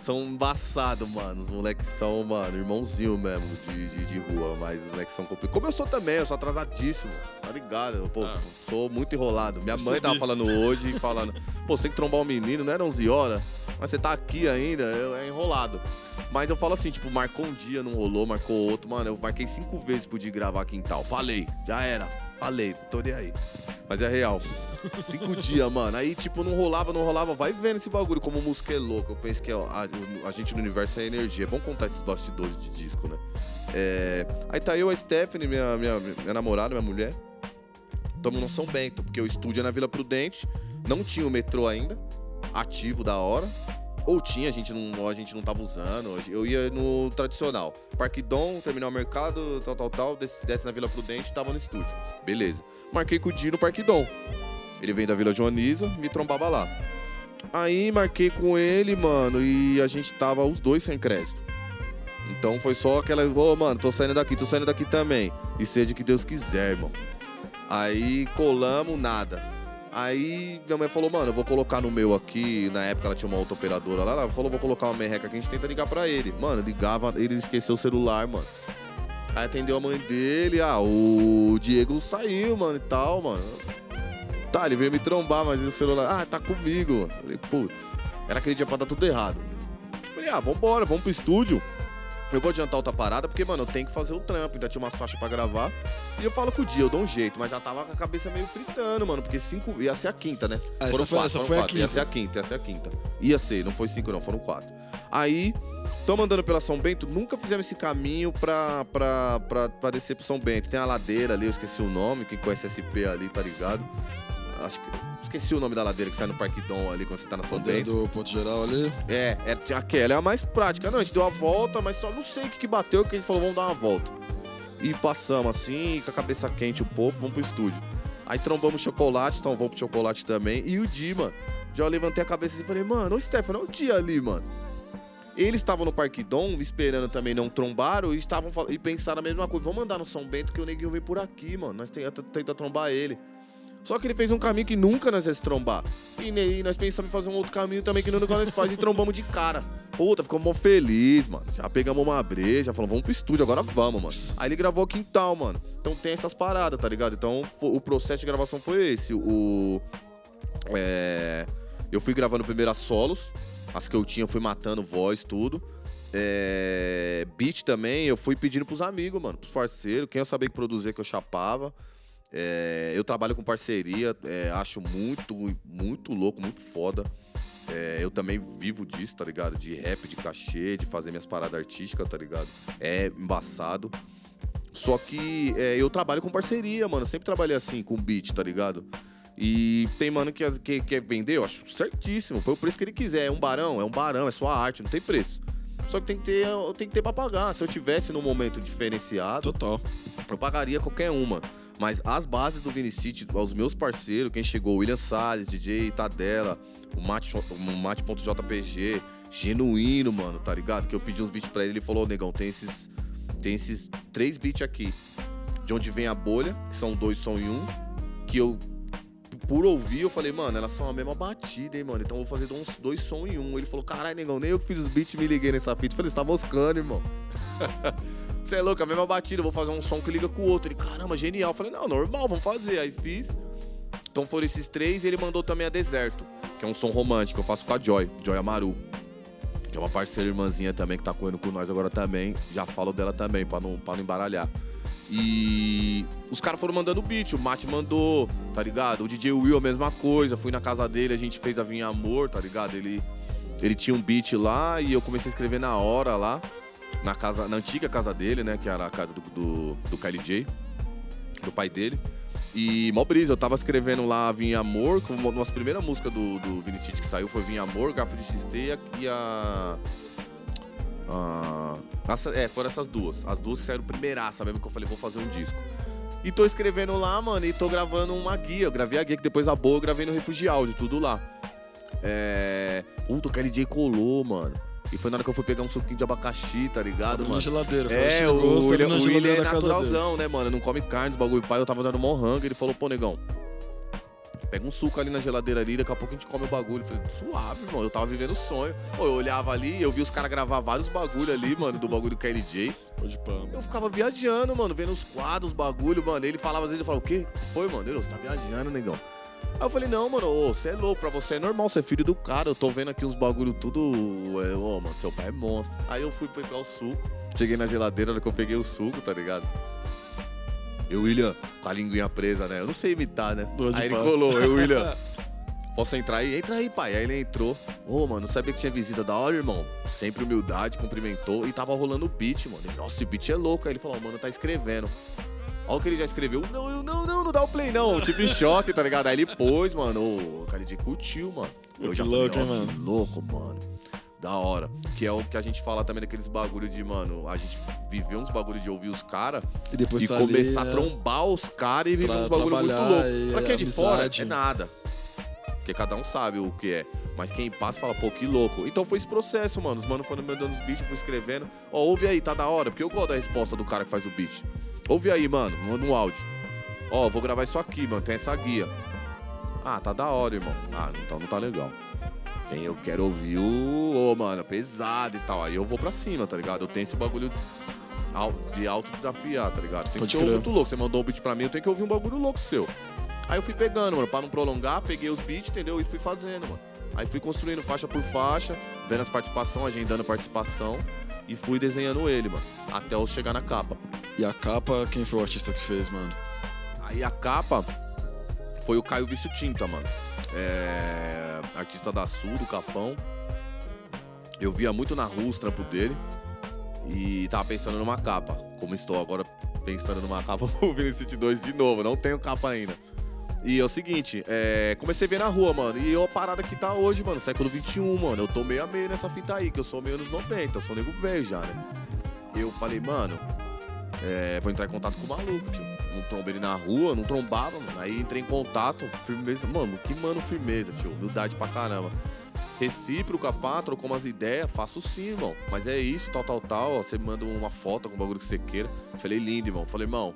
são embaçados, mano. Os moleques são, mano, irmãozinho mesmo de, de, de rua, mas os moleques são complicados. Como eu sou também, eu sou atrasadíssimo, tá ligado? Eu, pô, sou muito enrolado. Minha mãe tava falando hoje, falando, pô, você tem que trombar um menino, não era 11 horas, mas você tá aqui ainda, eu, é enrolado. Mas eu falo assim, tipo, marcou um dia, não rolou, marcou outro, mano, eu marquei cinco vezes pro dia gravar quintal. Falei, já era, falei, tô nem aí. Mas é real. Cinco <laughs> dias, mano. Aí, tipo, não rolava, não rolava. Vai vendo esse bagulho como música é louco. Eu penso que ó, a, a gente no universo é energia. É bom contar esses bastidores de disco, né? É, Aí tá eu, a Stephanie, minha, minha, minha namorada, minha mulher. Tamo no São Bento, porque o estúdio é na Vila Prudente. Não tinha o metrô ainda, ativo da hora. Ou tinha, a gente não, a gente não tava usando. Eu ia no tradicional. Parque Dom, terminal mercado, tal, tal, tal. Desce, desce na Vila Prudente, tava no estúdio. Beleza. Marquei com o Di no Parque Dom. Ele vem da Vila Joaniza, me trombava lá. Aí marquei com ele, mano, e a gente tava os dois sem crédito. Então foi só aquela, ô, mano, tô saindo daqui, tô saindo daqui também. E seja que Deus quiser, irmão. Aí colamos, nada. Aí minha mãe falou, mano, eu vou colocar no meu aqui. Na época ela tinha uma outra operadora lá. Ela falou, vou colocar uma merreca aqui, a gente tenta ligar pra ele. Mano, ligava, ele esqueceu o celular, mano. Aí atendeu a mãe dele, ah, o Diego saiu, mano, e tal, mano. Tá, ele veio me trombar, mas o celular, ah, tá comigo. Falei, putz, era aquele dia pra dar tudo errado. Falei, ah, vambora, vamos pro estúdio. Eu vou adiantar outra parada, porque, mano, eu tenho que fazer o trampo. Ainda tinha umas faixas pra gravar. E eu falo com o dia, eu dou um jeito, mas já tava com a cabeça meio fritando, mano. Porque cinco. Ia ser a quinta, né? Ah, essa foi- essa foi a quatro. Ia quinta. ser a quinta, ia ser a quinta. Ia ser, não foi cinco, não, foram quatro. Aí, tamo andando pela São Bento, nunca fizemos esse caminho pra, pra, pra, pra descer pro São Bento. Tem a ladeira ali, eu esqueci o nome, quem conhece SP ali, tá ligado? Acho que. Esqueci o nome da ladeira que sai no Parque Dom ali quando você tá na São Bento. do ponto geral ali. É, é, tinha aquela é a mais prática. Não, a gente deu a volta, mas só não sei o que, que bateu, que a gente falou, vamos dar uma volta. E passamos assim, com a cabeça quente um pouco, vamos pro estúdio. Aí trombamos chocolate, então vamos pro chocolate também. E o Di, mano. Já levantei a cabeça e falei, mano, ô Stefano, olha o Di ali, mano. Eles estavam no Parque Dom, esperando também, não trombaram, e estavam e pensaram a mesma coisa. Vamos mandar no São Bento que o neguinho vem por aqui, mano. Nós tenta, tenta trombar ele. Só que ele fez um caminho que nunca nós ia se trombar. E, e nós pensamos em fazer um outro caminho também que nunca nós faz e trombamos de cara. Puta, ficamos mó feliz, mano. Já pegamos uma breja, falamos, vamos pro estúdio, agora vamos, mano. Aí ele gravou o quintal, mano. Então tem essas paradas, tá ligado? Então o processo de gravação foi esse. O. É, eu fui gravando primeiro as solos, as que eu tinha, eu fui matando voz, tudo. É, beat também, eu fui pedindo pros amigos, mano, pros parceiros, quem eu sabia que produzia, que eu chapava. É, eu trabalho com parceria, é, acho muito, muito louco, muito foda. É, eu também vivo disso, tá ligado? De rap, de cachê, de fazer minhas paradas artísticas, tá ligado? É embaçado. Só que é, eu trabalho com parceria, mano. Eu sempre trabalhei assim, com beat, tá ligado? E tem mano que, que quer vender, eu acho certíssimo. Foi o preço que ele quiser. É um barão, é um barão, é sua arte, não tem preço. Só que tem que ter, tem que ter pra pagar. Se eu tivesse num momento diferenciado, Total. eu pagaria qualquer uma. Mas as bases do Vinicity, os meus parceiros, quem chegou, William Salles, DJ Tadela, o Mate- o Mate.jpg, genuíno, mano, tá ligado? Que eu pedi uns beats pra ele, ele falou, "Ô, negão, tem esses, tem esses três beats aqui. De onde vem a bolha, que são dois som em um, que eu, por ouvir, eu falei, mano, elas são a mesma batida, hein, mano? Então eu vou fazer uns dois som em um. Ele falou, caralho, negão, nem eu que fiz os beats me liguei nessa fita. Eu falei, você tá moscando, irmão. <laughs> Você é louco, a mesma batida, vou fazer um som que liga com o outro. Ele, caramba, genial. Eu falei, não, normal, vamos fazer. Aí fiz. Então foram esses três e ele mandou também a Deserto, que é um som romântico, eu faço com a Joy, Joy Amaru. Que é uma parceira irmãzinha também que tá correndo com nós agora também. Já falo dela também, pra não, pra não embaralhar. E os caras foram mandando beat, o Mate mandou, tá ligado? O DJ Will a mesma coisa, fui na casa dele, a gente fez a Vinha Amor, tá ligado? Ele, ele tinha um beat lá e eu comecei a escrever na hora lá, na, casa, na antiga casa dele, né? Que era a casa do, do, do Kylie J, do pai dele. E mó brisa, eu tava escrevendo lá Vinha Amor, como uma das primeiras músicas do, do Vinicius que saiu foi Vinha Amor, Garfo de XT e a- a. é, foram essas duas. As duas que saíram primeiraça mesmo, que eu falei, vou fazer um disco. E tô escrevendo lá, mano, e tô gravando uma guia. Eu gravei a guia que depois a boa eu gravei no Refugio Áudio, tudo lá. É. Puta, o KLJ colou, mano. E foi na hora que eu fui pegar um suquinho de abacaxi, tá ligado, mano? na geladeira, o cara É, chegou, o William, na o geladeira William é naturalzão, né, mano? Não come carne, bagulho pai. Eu tava dando mó rango, ele falou, pô, negão, pega um suco ali na geladeira ali, daqui a pouco a gente come o bagulho. Eu falei, suave, irmão, eu tava vivendo o sonho. Pô, eu olhava ali, eu vi os caras gravar vários bagulho ali, mano, do bagulho do KLJ. Pode pá. Eu ficava viajando, mano, vendo os quadros, os bagulho, mano. Ele falava às vezes, eu falava, o quê? Foi, mano? "Ô, você tá viajando, negão. Aí eu falei, não, mano, ô, você é louco, pra você é normal, você é filho do cara. Eu tô vendo aqui uns bagulho tudo. É, ô, mano, seu pai é monstro. Aí eu fui pegar o suco, cheguei na geladeira, na hora que eu peguei o suco, tá ligado? E o William, com a linguinha presa, né? Eu não sei imitar, né? De Aí ele colou, eu, <laughs> William. Posso entrar aí? Entra aí, pai. Aí ele entrou. Ô, mano, sabia que tinha visita da hora, irmão. Sempre humildade, cumprimentou. E tava rolando o beat, mano. Ele, Nossa, esse beat é louco. Aí ele falou, mano, tá escrevendo. Olha o que ele já escreveu. Não, eu, não, não, não dá o play, não. Tipo em choque, tá ligado? Aí ele pôs, mano. O cara de curtiu, mano. Eu que já louco, falei, hein, ó, que louco, mano. Da hora. Que é o que a gente fala também daqueles bagulho de, mano, a gente viveu uns bagulho de ouvir os caras E depois e tá começar ali, a né? trombar os caras e viver uns bagulho muito louco. e Pra quem é de fora, é nada. Porque cada um sabe o que é. Mas quem passa fala, pô, que louco. Então foi esse processo, mano. Os manos foram me mandando os beats, eu fui escrevendo. Ó, ouve aí, tá da hora. Porque eu gosto da resposta do cara que faz o beat. Ouve aí, mano. Manda um áudio. Ó, vou gravar isso aqui, mano. Tem essa guia. Ah, tá da hora, irmão. Ah, então não tá legal. Tem, eu quero ouvir o. Ô, mano, pesado e tal. Aí eu vou pra cima, tá ligado? Eu tenho esse bagulho de auto desafiar, tá ligado? Tem Pode que ser crer. muito louco. Você mandou um beat pra mim, eu tenho que ouvir um bagulho louco seu. Aí eu fui pegando, mano, pra não prolongar, peguei os beats, entendeu? E fui fazendo, mano. Aí fui construindo faixa por faixa, vendo as participações, agendando participação e fui desenhando ele, mano. Até eu chegar na capa. E a capa, quem foi o artista que fez, mano? Aí a capa foi o Caio Vício Tinta, mano. É, artista da Sul, do Capão. Eu via muito na rua os trampos dele. E tava pensando numa capa. Como estou agora pensando numa capa pro Vinicius 2 de novo. Não tenho capa ainda. E é o seguinte, é, comecei a ver na rua, mano. E é a parada que tá hoje, mano, século XXI, mano. Eu tô meio a meio nessa fita aí, que eu sou meio anos 90, eu sou nego velho já, né? Eu falei, mano, é, vou entrar em contato com o maluco, tio. não trombo ele na rua, não trombava, mano. Aí entrei em contato, firmeza. Mano, que mano firmeza, tio. Humildade pra caramba. Recíproca, pá, trocou umas ideias, faço sim, irmão. Mas é isso, tal, tal, tal. Ó, você me manda uma foto com o bagulho que você queira. Falei, lindo, irmão. Falei, irmão,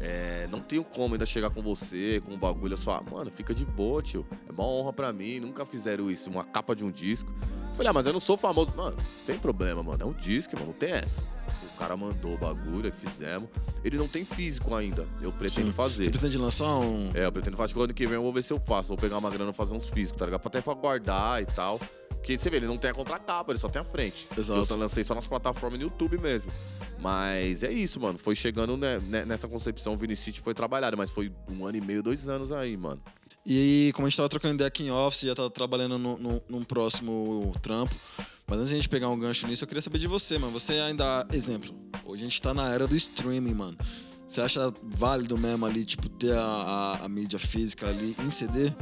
é, não tenho como ainda chegar com você, com um bagulho. Eu só, ah, mano, fica de boa, tio. É uma honra pra mim. Nunca fizeram isso, uma capa de um disco. Falei, ah, mas eu não sou famoso. Mano, não tem problema, mano. É um disco, mano, não tem essa. O cara mandou o bagulho, fizemos. Ele não tem físico ainda. Eu pretendo Sim. fazer. Você pretende lançar um. É, eu pretendo fazer. Acho que ano que vem eu vou ver se eu faço. Vou pegar uma grana e fazer uns físicos, tá ligado? Pra até pra guardar e tal. Porque você vê, ele não tem a contracapa, ele só tem a frente. Exato. Eu só lancei só nas plataformas do YouTube mesmo. Mas é isso, mano. Foi chegando né, nessa concepção, o Vinicity foi trabalhado, mas foi um ano e meio, dois anos aí, mano. E aí, como a gente tava trocando aqui em office, já tá trabalhando no, no- num próximo trampo. Mas antes de a gente pegar um gancho nisso, eu queria saber de você, mano. Você ainda. Exemplo, hoje a gente tá na era do streaming, mano. Você acha válido mesmo ali, tipo, ter a, a- a mídia física ali em CD?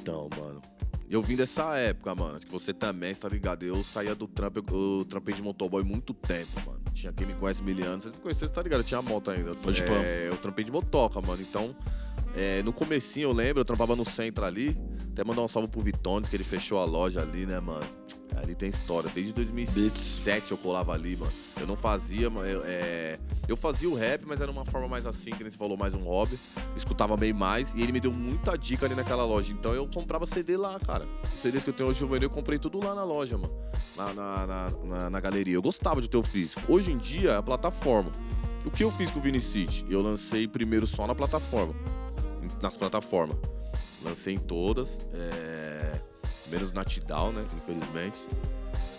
Então, mano. Eu vim dessa época, mano. Acho que você também, você tá ligado? Eu saía do trampo, eu, eu trampei de motoboy muito tempo, mano. Tinha quem me conhece mil anos. Vocês me conhecem, você tá ligado? Eu tinha moto ainda. Pode é, pôr. Eu trampei de motoca, mano. Então, é, no comecinho eu lembro, eu trampava no centro ali. Até mandar um salve pro Vitones, que ele fechou a loja ali, né, mano? Ali tem história. Desde 2007 eu colava ali, mano. Eu não fazia, eu, é, eu fazia o rap, mas era uma forma mais assim, que nem você falou, mais um hobby. Escutava bem mais. E ele me deu muita dica ali naquela loja. Então eu comprava CD lá, cara. Os CDs que eu tenho hoje no eu comprei tudo lá na loja, mano. Na, na, na, na- na galeria. Eu gostava de ter o físico. Hoje em dia é a plataforma. O que eu fiz com o Vini City? Eu lancei primeiro só na plataforma. Nas plataformas. Lancei em todas. é, Menos na Tidal, né? Infelizmente.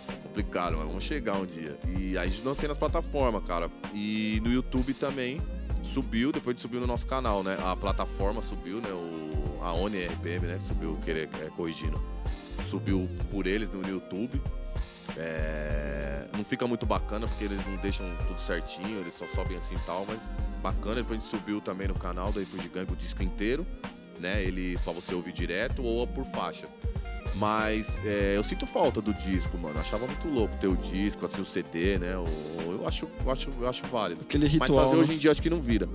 É complicado, mas vamos chegar um dia. E aí lancei nas plataformas, cara. E no YouTube também subiu, depois de subiu no nosso canal, né? A plataforma subiu, né? O, a Oni RPM, né? Subiu, querer, é, corrigindo. Subiu por eles no YouTube. É, não fica muito bacana porque eles não deixam tudo certinho, eles só sobem assim e tal, mas bacana. Depois a gente subiu também no canal da Gangue o disco inteiro, né? Ele pra você ouvir direto ou por faixa. Mas é, eu sinto falta do disco, mano. Achava muito louco ter o disco, assim, o CD, né? O- eu, acho, eu acho, eu acho válido. Aquele Mas ritual, fazer né? hoje em dia acho que não vira.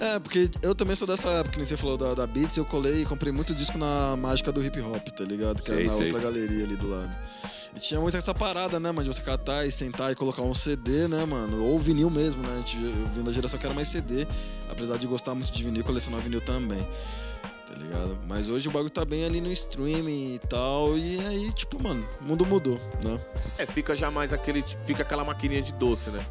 É, porque eu também sou dessa época, que nem você falou da, da Beats, eu colei e comprei muito disco na mágica do hip hop, tá ligado? Que Sei, era na sei. outra galeria ali do lado. E tinha muito essa parada, né, mano, de você catar e sentar e colocar um CD, né, mano? Ou vinil mesmo, né? A gente eu vim da geração que era mais CD, apesar de gostar muito de vinil, colecionar vinil também. Tá ligado? Mas hoje o bagulho tá bem ali no streaming e tal. E aí, tipo, mano, o mundo mudou, né? É, fica já mais aquele. Fica aquela maquininha de doce, né?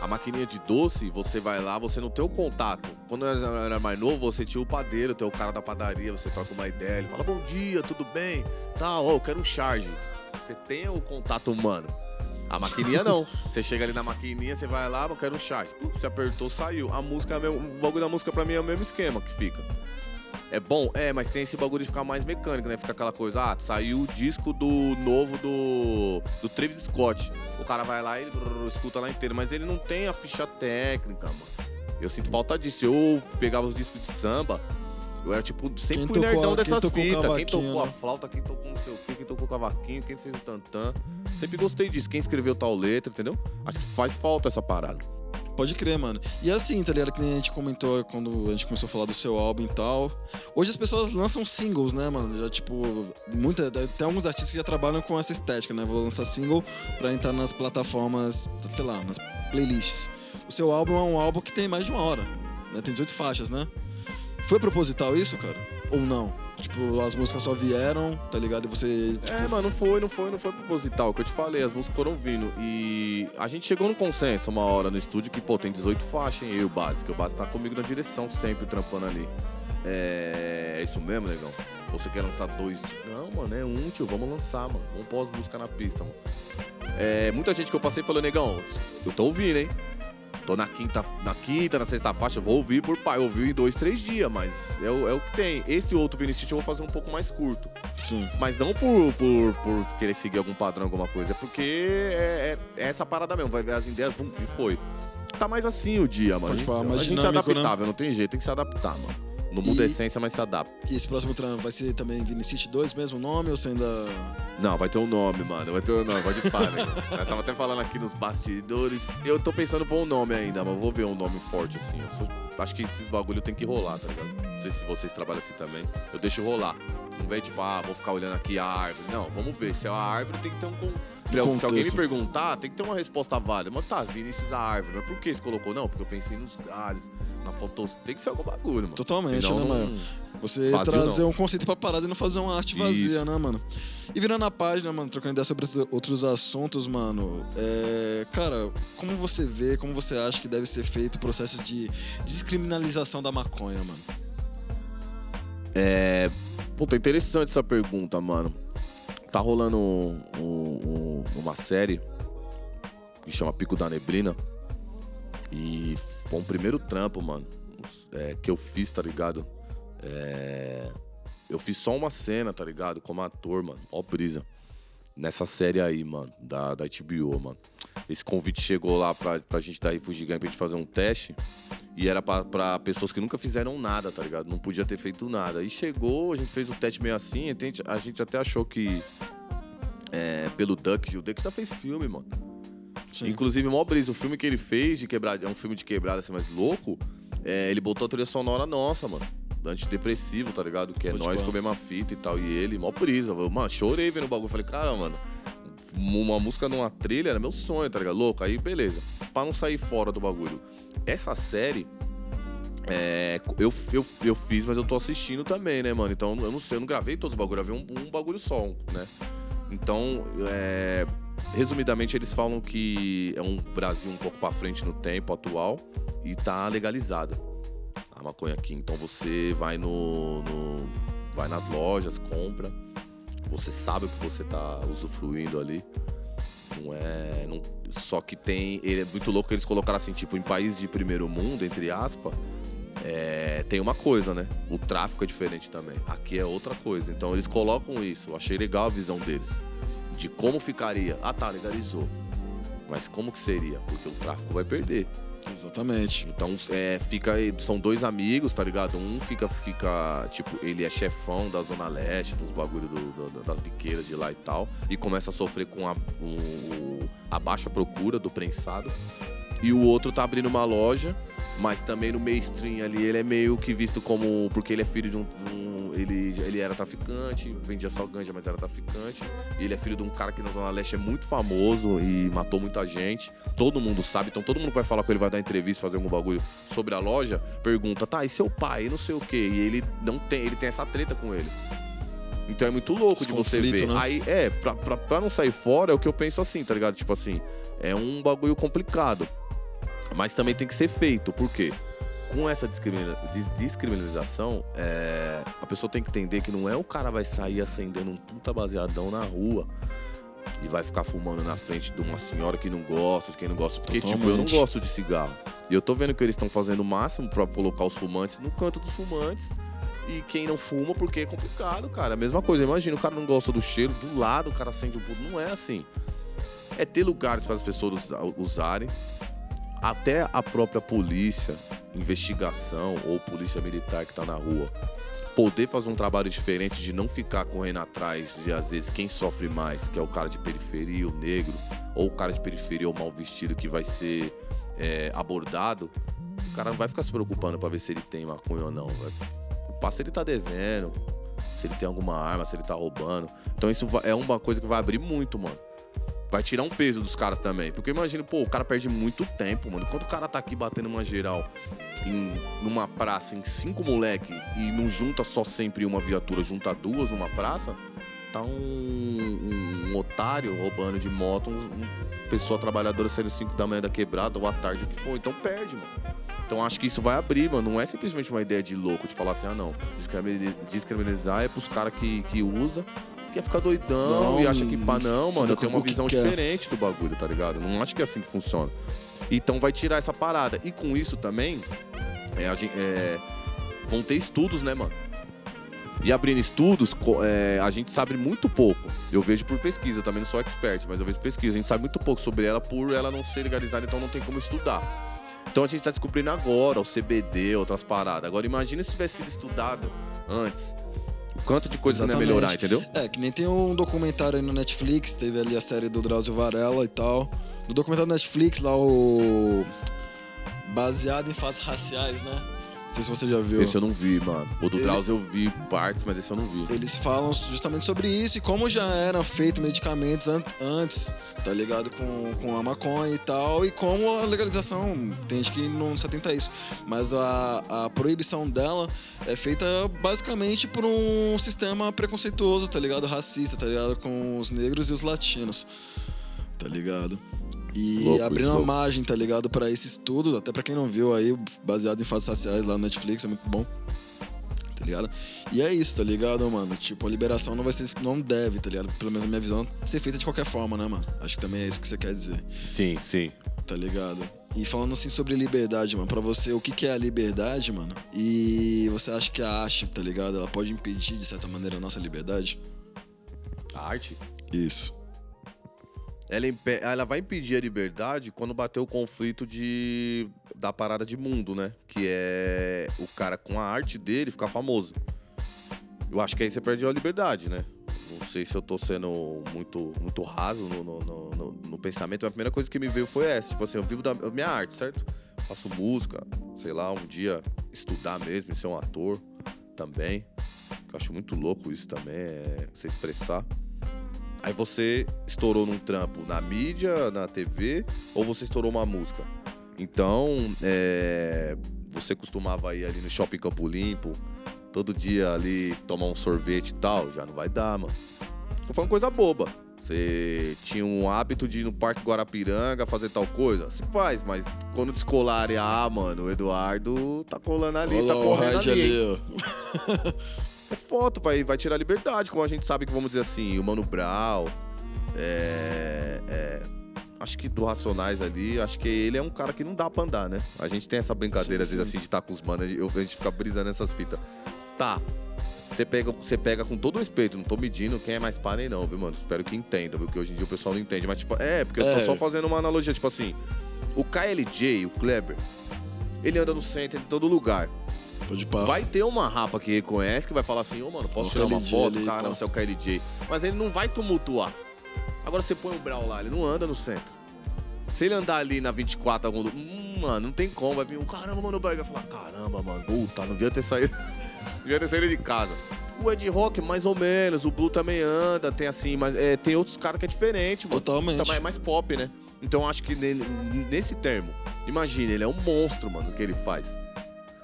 A maquininha de doce, você vai lá, você não tem o contato. Quando eu era mais novo, você tinha o padeiro, tem o cara da padaria, você troca uma ideia, ele fala, bom dia, tudo bem? Tal, ó, eu quero um charge. Você tem o contato humano. A maquininha não. <laughs> Você chega ali na maquininha, você vai lá, eu quero um charge. Você apertou, saiu. A música, é o bagulho da música pra mim é o mesmo esquema que fica. É bom? É, mas tem esse bagulho de ficar mais mecânico, né? Fica aquela coisa, ah, saiu o disco do novo do, do Travis Scott. O cara vai lá e brrr, escuta lá inteiro, mas ele não tem a ficha técnica, mano. Eu sinto falta disso. Eu pegava os discos de samba, eu era tipo sempre Quem fui nerdão quem dessas tocou fitas. Quem tocou a né? flauta, quem tocou não sei o quê, quem tocou o cavaquinho, quem fez o tantã. Sempre gostei disso. Quem escreveu tal letra, entendeu? Acho que faz falta essa parada. Pode crer, mano. E assim, tá ligado? Que nem a gente comentou quando a gente começou a falar do seu álbum e tal. Hoje as pessoas lançam singles, né, mano? Já, tipo, muita, tem alguns artistas que já trabalham com essa estética, né? Vou lançar single pra entrar nas plataformas, sei lá, nas playlists. O seu álbum é um álbum que tem mais de uma hora, né? Tem 18 faixas, né? Foi proposital isso, cara? Ou não? Tipo, as músicas só vieram, tá ligado? E você. Tipo, É, mano, não foi, não foi, não foi proposital. O que eu te falei, as músicas foram vindo. E a gente chegou no consenso uma hora no estúdio que, pô, tem 18 faixas, hein? Eu e o que o Base tá comigo na direção, sempre trampando ali. É, é isso mesmo, negão? Você quer lançar dois? Não, mano, é um, tio, vamos lançar, mano. Vamos as músicas na pista, mano. É, muita gente que eu passei falou, negão, eu tô ouvindo, hein? Tô na quinta, na quinta, na sexta faixa, eu vou ouvir por pai. Eu ouvi em dois, três dias, mas é o, é o que tem. Esse outro Vinicius eu vou fazer um pouco mais curto. Sim. Mas não por, por, por querer seguir algum padrão, alguma coisa. É porque é, é- é essa parada mesmo. Vai ver as ideias, vum, e foi. Tá mais assim o dia, mano. Pode falar, a mais gente é dinâmico, né? adaptável, não tem jeito, tem que se adaptar, mano. Não muda a E- essência, mas se adapta. E esse próximo trampo vai ser também Vinicity 2, mesmo nome, ou você ainda... Não, vai ter um nome, mano. Vai ter um nome, pode parar. né? Nós tava até falando aqui nos bastidores. Eu tô pensando pôr um nome ainda, mas vou ver um nome forte assim. Sou- acho que esses bagulho tem que rolar, tá ligado? Não sei se vocês trabalham assim também. Eu deixo rolar. Não vem tipo, ah, vou ficar olhando aqui a árvore. Não, vamos ver. Se é uma árvore, tem que ter um. Con- Se alguém me perguntar, tem que ter uma resposta válida. Mas tá, Vinícius a árvore. Mas por que você colocou? Não, porque eu pensei nos galhos, na foto. Tem que ser algum bagulho, mano. Totalmente, Senão né, não- mano? Você Vazio trazer não. um conceito pra parada e não fazer uma arte vazia, Isso. né, mano? E virando a página, mano, trocando ideia sobre esses outros assuntos, mano, é... Cara, como você vê, como você acha que deve ser feito o processo de descriminalização da maconha, mano? É. Puta, interessante essa pergunta, mano. Tá rolando um- um- um- uma série que chama Pico da Neblina. E foi um primeiro trampo, mano, é, que eu fiz, tá ligado? É, eu fiz só uma cena, tá ligado? Como ator, mano. Ó, brisa. Nessa série aí, mano, da, da HBO, mano. Esse convite chegou lá pra, pra gente da Refugee Gang pra gente fazer um teste. E era pra, pra pessoas que nunca fizeram nada, tá ligado? Não podia ter feito nada. Aí chegou, a gente fez o teste meio assim, a gente, a gente até achou que. É, pelo Dux, o Dux já fez filme, mano. Inclusive, mó brisa, o filme que ele fez de quebrada, é um filme de quebrada assim, mais louco. é, ele botou a trilha sonora nossa, mano. Do Antidepressivo, tá ligado? Que é Pode nós pá. com a mesma fita e tal. E ele, mó brisa. Eu, Mano, chorei vendo o bagulho. Falei, cara, mano, uma música numa trilha era meu sonho, tá ligado? Louco, aí beleza. Pra não sair fora do bagulho. Essa série. É, eu, eu, eu fiz, mas eu tô assistindo também, né, mano? Então eu não sei, eu não gravei todos os bagulhos, gravei um, um bagulho só, né? Então, é, resumidamente, eles falam que é um Brasil um pouco pra frente no tempo atual e tá legalizada a maconha aqui. Então você vai no, no- vai nas lojas, compra, você sabe o que você tá usufruindo ali. Não é. não- só que tem. Ele é muito louco que eles colocaram assim, tipo, em país de primeiro mundo, entre aspas. é, tem uma coisa, né? O tráfico é diferente também. Aqui é outra coisa. Então eles colocam isso. Eu achei legal a visão deles. De como ficaria. Ah, tá, legalizou. Mas como que seria? Porque o tráfico vai perder. Exatamente. Então, é, fica. São dois amigos, tá ligado? Um fica, fica. Tipo, ele é chefão da Zona Leste, dos bagulho do- do- das biqueiras de lá e tal. E começa a sofrer com a, um- a baixa procura do prensado. E o outro tá abrindo uma loja, mas também no mainstream ali ele é meio que visto como. Porque ele é filho de um. um- ele, ele era traficante, vendia só ganja, mas era traficante. E ele é filho de um cara que na Zona Leste é muito famoso e matou muita gente. Todo mundo sabe, então todo mundo vai falar com ele, vai dar entrevista, fazer algum bagulho sobre a loja, pergunta, tá, e seu pai? E não sei o quê. E ele não tem, ele tem essa treta com ele. Então é muito louco Esse de você conflito, ver. né? Aí, é, pra, pra, pra não sair fora, é o que eu penso assim, tá ligado? Tipo assim, é um bagulho complicado. Mas também tem que ser feito, por quê? Com essa descriminalização, é, a pessoa tem que entender que não é o cara vai sair acendendo um puta baseadão na rua e vai ficar fumando na frente de uma senhora que não gosta, de quem não gosta. Porque, tipo, eu não Totalmente. gosto de cigarro. E eu tô vendo que eles estão fazendo o máximo pra colocar os fumantes no canto dos fumantes. E quem não fuma, porque é complicado, cara. A mesma coisa, imagina, o cara não gosta do cheiro, do lado o cara acende um puto. Não é assim. É ter lugares para as pessoas usa- usarem. Até a própria polícia, investigação ou polícia militar que tá na rua, poder fazer um trabalho diferente de não ficar correndo atrás de, às vezes, quem sofre mais, que é o cara de periferia, o negro, ou o cara de periferia, o mal vestido que vai ser é, abordado, o cara não vai ficar se preocupando pra ver se ele tem maconha ou não. Vai. Passa se ele tá devendo, se ele tem alguma arma, se ele tá roubando. Então isso é uma coisa que vai abrir muito, mano. Vai tirar um peso dos caras também. Porque imagina, pô, o cara perde muito tempo, mano. Quando o cara tá aqui batendo uma geral em, numa praça em cinco moleque e não junta só sempre uma viatura, junta duas numa praça, tá um, um- um otário roubando de moto, um, um pessoa trabalhadora saindo 5 da manhã da quebrada ou à tarde, o que for. Então perde, mano. Então acho que isso vai abrir, mano. Não é simplesmente uma ideia de louco de falar assim, ah não, descriminali- descriminalizar é pros caras que, que usa, quer ficar doidão Não, e acha que pá, não, mano, eu tenho uma visão diferente do bagulho, tá ligado? Não acho que é assim que funciona. Então vai tirar essa parada. E com isso também, é, a gen- é, vão ter estudos, né, mano? E abrindo estudos, é, a gente sabe muito pouco. Eu vejo por pesquisa, também não sou expert, mas eu vejo pesquisa. A gente sabe muito pouco sobre ela por ela não ser legalizada, então não tem como estudar. Então a gente tá descobrindo agora o CBD, outras paradas. Agora imagina se tivesse sido estudado antes. Quanto de coisa que não ia melhorar, entendeu? É, que nem tem um documentário aí no Netflix, teve ali a série do Drauzio Varela e tal. No documentário do Netflix, lá o. Baseado em fatos raciais, né? Não sei se você já viu. Esse eu não vi, mano. O do Ele- Drauzio eu vi partes, mas esse eu não vi. Eles falam justamente sobre isso e como já eram feitos medicamentos an- antes, tá ligado? Com, com a maconha e tal, e como a legalização, tem gente que não se atenta a isso, mas a, a proibição dela é feita basicamente por um sistema preconceituoso, tá ligado? Racista, tá ligado? Com os negros e os latinos, tá ligado? E Louco abrindo isso, uma louco. margem, tá ligado? Pra esse estudo, até pra quem não viu aí, baseado em fatos raciais lá no Netflix, é muito bom tá ligado? E é isso, tá ligado, mano? Tipo, a liberação não vai ser. Não deve, tá ligado? Pelo menos na minha visão, ser feita de qualquer forma, né, mano? Acho que também é isso que você quer dizer. Sim, sim. Tá ligado? E falando assim sobre liberdade, mano, pra você, o que, que é a liberdade, mano? E você acha que a arte, tá ligado? Ela pode impedir, de certa maneira, a nossa liberdade? A arte? Isso. Ela, ela vai impedir a liberdade quando bater o conflito de da parada de mundo, né? Que é o cara com a arte dele ficar famoso. Eu acho que aí você perdeu a liberdade, né? Não sei se eu tô sendo muito, muito raso no, no, no- no- pensamento, mas a primeira coisa que me veio foi essa. Tipo assim, eu vivo da minha arte, certo? Faço música, sei lá, um dia estudar mesmo e ser um ator também. Eu acho muito louco isso também, é você expressar. Aí você estourou num trampo na mídia, na TV, ou você estourou uma música. Então, é, você costumava ir ali no shopping Campo Limpo, todo dia ali tomar um sorvete e tal, já não vai dar, mano. Tô falando coisa boba. Você tinha um hábito de ir no Parque Guarapiranga fazer tal coisa? Se faz, mas quando descolarem, ah, mano, o Eduardo tá colando ali, Olha tá correndo ali. ali? <laughs> É foto, vai, vai tirar a liberdade, como a gente sabe que, vamos dizer assim, o Mano Brown, é, é, acho que do Racionais ali, acho que ele é um cara que não dá pra andar, né? A gente tem essa brincadeira, Sim, às vezes, sim. assim, de estar com os manos, a gente fica brisando nessas fitas. Tá, você pega, você pega com todo respeito, não tô medindo quem é mais pá nem não, viu, mano? Espero que entenda, viu? Porque hoje em dia o pessoal não entende, mas, tipo, é, porque eu tô É. só fazendo uma analogia, tipo assim, o KLJ, o Kleber, ele anda no centro, em todo lugar. Pode pá. Vai ter uma rapa que reconhece que vai falar assim, ô mano, posso O tirar uma foto? ali, Cara, pá. você é o KLJ. Mas ele não vai tumultuar. Agora você põe o Brau lá, ele não anda no centro. Se ele andar ali na 24, algum... hum, mano, não tem como. Vai vir um caramba, mano, o Brau vai falar, caramba, mano, puta, não devia ter saído. não <laughs> devia ter saído de casa. O Ed Rock, mais ou menos. O Blue também anda, tem assim, mas é, tem outros caras que é diferente, mano. Totalmente. Também é mais pop, né? Então acho que ne- nesse termo, imagina, ele é um monstro, mano, o que ele faz.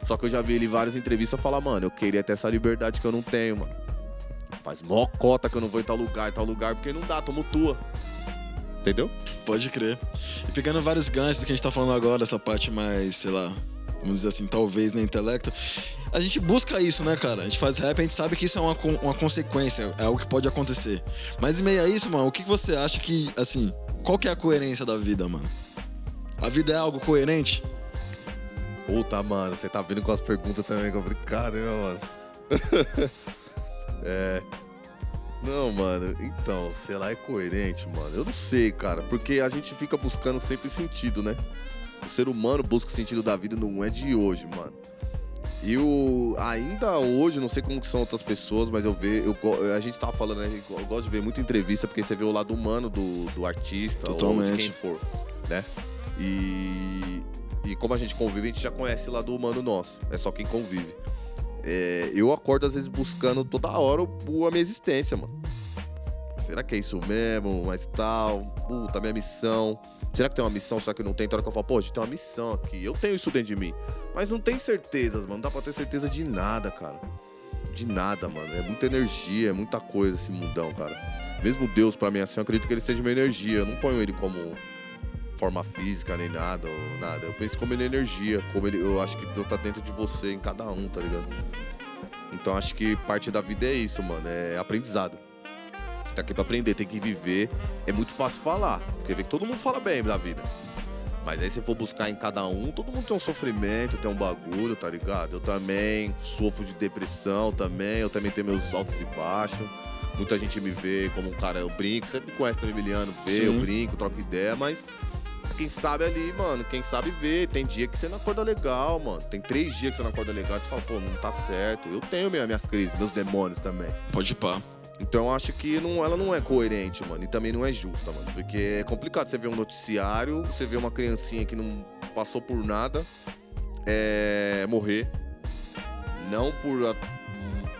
Só que eu já vi ele em várias entrevistas falar, mano, eu queria ter essa liberdade que eu não tenho, mano. Faz mó cota que eu não vou em tal lugar, tal lugar, porque não dá, tumultua. Entendeu? Pode crer. E pegando vários ganchos do que a gente tá falando agora, essa parte mais, sei lá, vamos dizer assim, talvez na intelecto. A gente busca isso, né, cara? A gente faz rap, a gente sabe que isso é uma, uma consequência, é algo que pode acontecer. Mas em meio a isso, mano, o que você acha que, assim, qual que é a coerência da vida, mano? A vida é algo coerente? Puta, mano, você tá vindo com as perguntas também complicadas, hein, meu mano? <laughs> é. Não, mano, então, sei lá, é coerente, mano. Eu não sei, cara, porque a gente fica buscando sempre sentido, né? O ser humano busca o sentido da vida, não é de hoje, mano. E o ainda hoje, não sei como que são outras pessoas, mas eu vejo, eu, a gente tava falando, né? Eu gosto de ver muita entrevista, porque você vê o lado humano do, do artista, ou de Totalmente. quem for, né? E, e como a gente convive, a gente já conhece o lado humano nosso. É só quem convive. É, eu acordo às vezes buscando toda hora a minha existência, mano. Será que é isso mesmo? Mas tal, puta, minha missão. Será que tem uma missão? Será que não tem? Tem hora que eu falo, pô, a gente tem uma missão aqui. Eu tenho isso dentro de mim. Mas não tem certezas, mano. Não dá pra ter certeza de nada, cara. De nada, mano. É muita energia, é muita coisa esse mundão, cara. Mesmo Deus, pra mim, assim, eu acredito que ele seja uma energia. Eu não ponho ele como forma física nem nada, ou nada. Eu penso como ele é energia, como ele. Eu acho que Deus tá dentro de você, em cada um, tá ligado? Então acho que parte da vida é isso, mano. É aprendizado. Tá aqui pra aprender, tem que viver. É muito fácil falar, porque vê que todo mundo fala bem da vida. Mas aí se for buscar em cada um, todo mundo tem um sofrimento, tem um bagulho, tá ligado? Eu também sofro de depressão também, eu também tenho meus altos e baixos. Muita gente me vê como um cara, eu brinco, sempre me conhece também, Emiliano, vê, eu Sim. brinco, troco ideia, mas quem sabe ali, mano, quem sabe vê. Tem dia que você não acorda legal, mano. Tem três dias que você não acorda legal. Você fala, pô, não tá certo. Eu tenho minha- minhas crises, meus demônios também. Pode pá. Então eu acho que não, ela não é coerente, mano. E também não é justa, mano. Porque é complicado você ver um noticiário, você vê uma criancinha que não passou por nada é, morrer. Não por,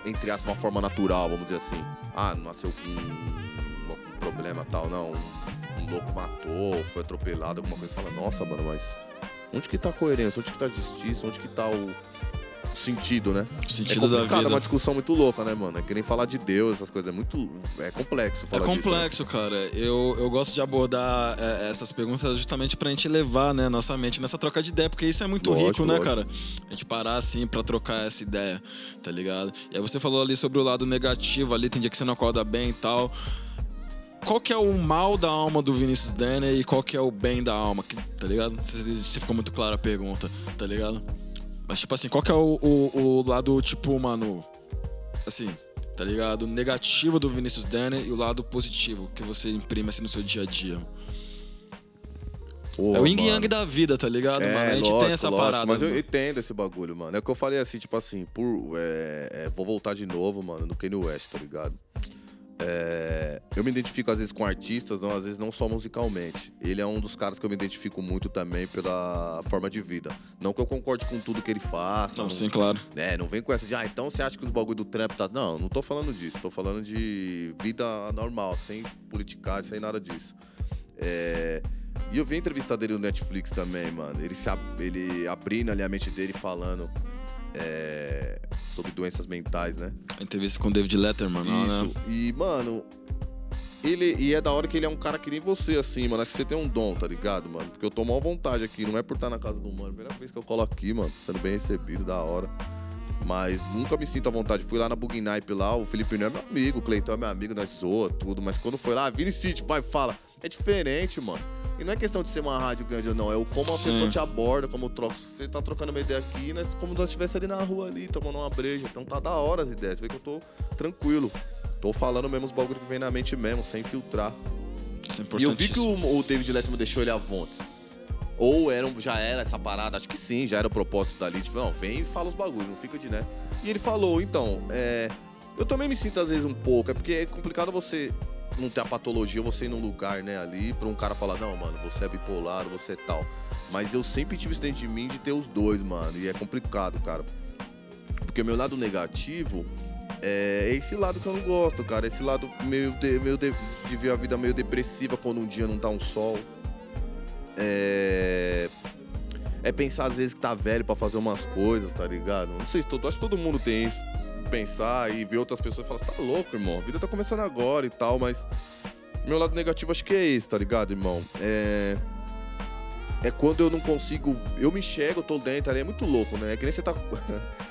entre aspas, uma forma natural, vamos dizer assim. Ah, nasceu com um, um problema tal, não. Louco matou, foi atropelado, alguma coisa. Fala, nossa, mano, mas onde que tá a coerência? Onde que tá a justiça? Onde que tá o, o sentido, né? sentido é da vida. É uma discussão muito louca, né, mano? É que nem falar de Deus, essas coisas. É muito. É complexo É falar disso, né? complexo, cara. Eu, eu gosto de abordar é, essas perguntas justamente pra gente levar, né, nossa mente nessa troca de ideia, porque isso é muito Lógico, rico, né, lógico. cara? A gente parar assim pra trocar essa ideia, tá ligado? E aí você falou ali sobre o lado negativo ali, tem dia que você não acorda bem e tal. Qual que é o mal da alma do Vinícius Denner e qual que é o bem da alma, que- tá ligado? Se, se ficou muito clara a pergunta, tá ligado? Mas, tipo assim, qual que é o, o, o lado, tipo, mano, assim, tá ligado? Negativo do Vinícius Denner e o lado positivo que você imprime assim no seu dia a dia. Pô, é o yin mano. yang da vida, tá ligado, É, mano? A gente lógico, tem essa lógico, parada. Mas eu mano. entendo esse bagulho, mano. É o que eu falei assim, tipo assim, por. é, é, vou voltar de novo, mano, no Kanye West, tá ligado? É, eu me identifico às vezes com artistas, não, às vezes não só musicalmente. Ele é um dos caras que eu me identifico muito também pela forma de vida. Não que eu concorde com tudo que ele faça. Não, sim, claro. É, não vem com essa de, ah, então você acha que os bagulho do trap tá. Não, não tô falando disso. Tô falando de vida normal, sem politicar, sem nada disso. É, E eu vi a entrevista dele no Netflix também, mano. Ele, se ele abrindo ali a mente dele falando é, sobre doenças mentais, né? A entrevista com o David Letterman, Isso. né? E, mano, ele. E é da hora que ele é um cara que nem você, assim, mano. Acho que você tem um dom, tá ligado, mano? Porque eu tô mal vontade aqui. Não é por estar na casa do mano. Primeira vez que eu colo aqui, mano. Sendo bem recebido, da hora. Mas nunca me sinto à vontade. Fui lá na Bug Nipe lá, o Felipe não é meu amigo, o Cleiton é meu amigo, nós zoa tudo. Mas quando foi lá, Vini City, vai, fala. É diferente, mano. E não é questão de ser uma rádio grande ou não, é o como a Sim. pessoa te aborda, como troca. Você tá trocando uma ideia aqui, nós, como se nós estivesse ali na rua ali, tomando uma breja. Então tá da hora as ideias. Você vê que eu tô tranquilo. Tô falando mesmo os bagulho que vem na mente mesmo, sem filtrar. Isso é E eu vi que o, o David Letterman deixou ele à vontade. Ou era, já era essa parada, acho que sim, já era o propósito dali. Tipo, não, vem e fala os bagulhos, não fica de né. E ele falou, então, é, eu também me sinto às vezes um pouco, é porque é complicado você não ter a patologia, você ir num lugar, né, ali, pra um cara falar, não, mano, você é bipolar, você é tal. Mas eu sempre tive isso dentro de mim de ter os dois, mano, e é complicado, cara. Porque o meu lado negativo é esse lado que eu não gosto, cara. Esse lado meio de, meio de, de ver a vida meio depressiva quando um dia não tá um sol. É. É pensar às vezes que tá velho pra fazer umas coisas, tá ligado? Não sei se todo. Acho que todo mundo tem isso. Pensar e ver outras pessoas e falar, tá louco, irmão. A vida tá começando agora e tal, mas. Meu lado negativo acho que é esse, tá ligado, irmão? É. É quando eu não consigo. Eu me enxergo, eu tô dentro ali, é muito louco, né? É que nem você tá. <laughs>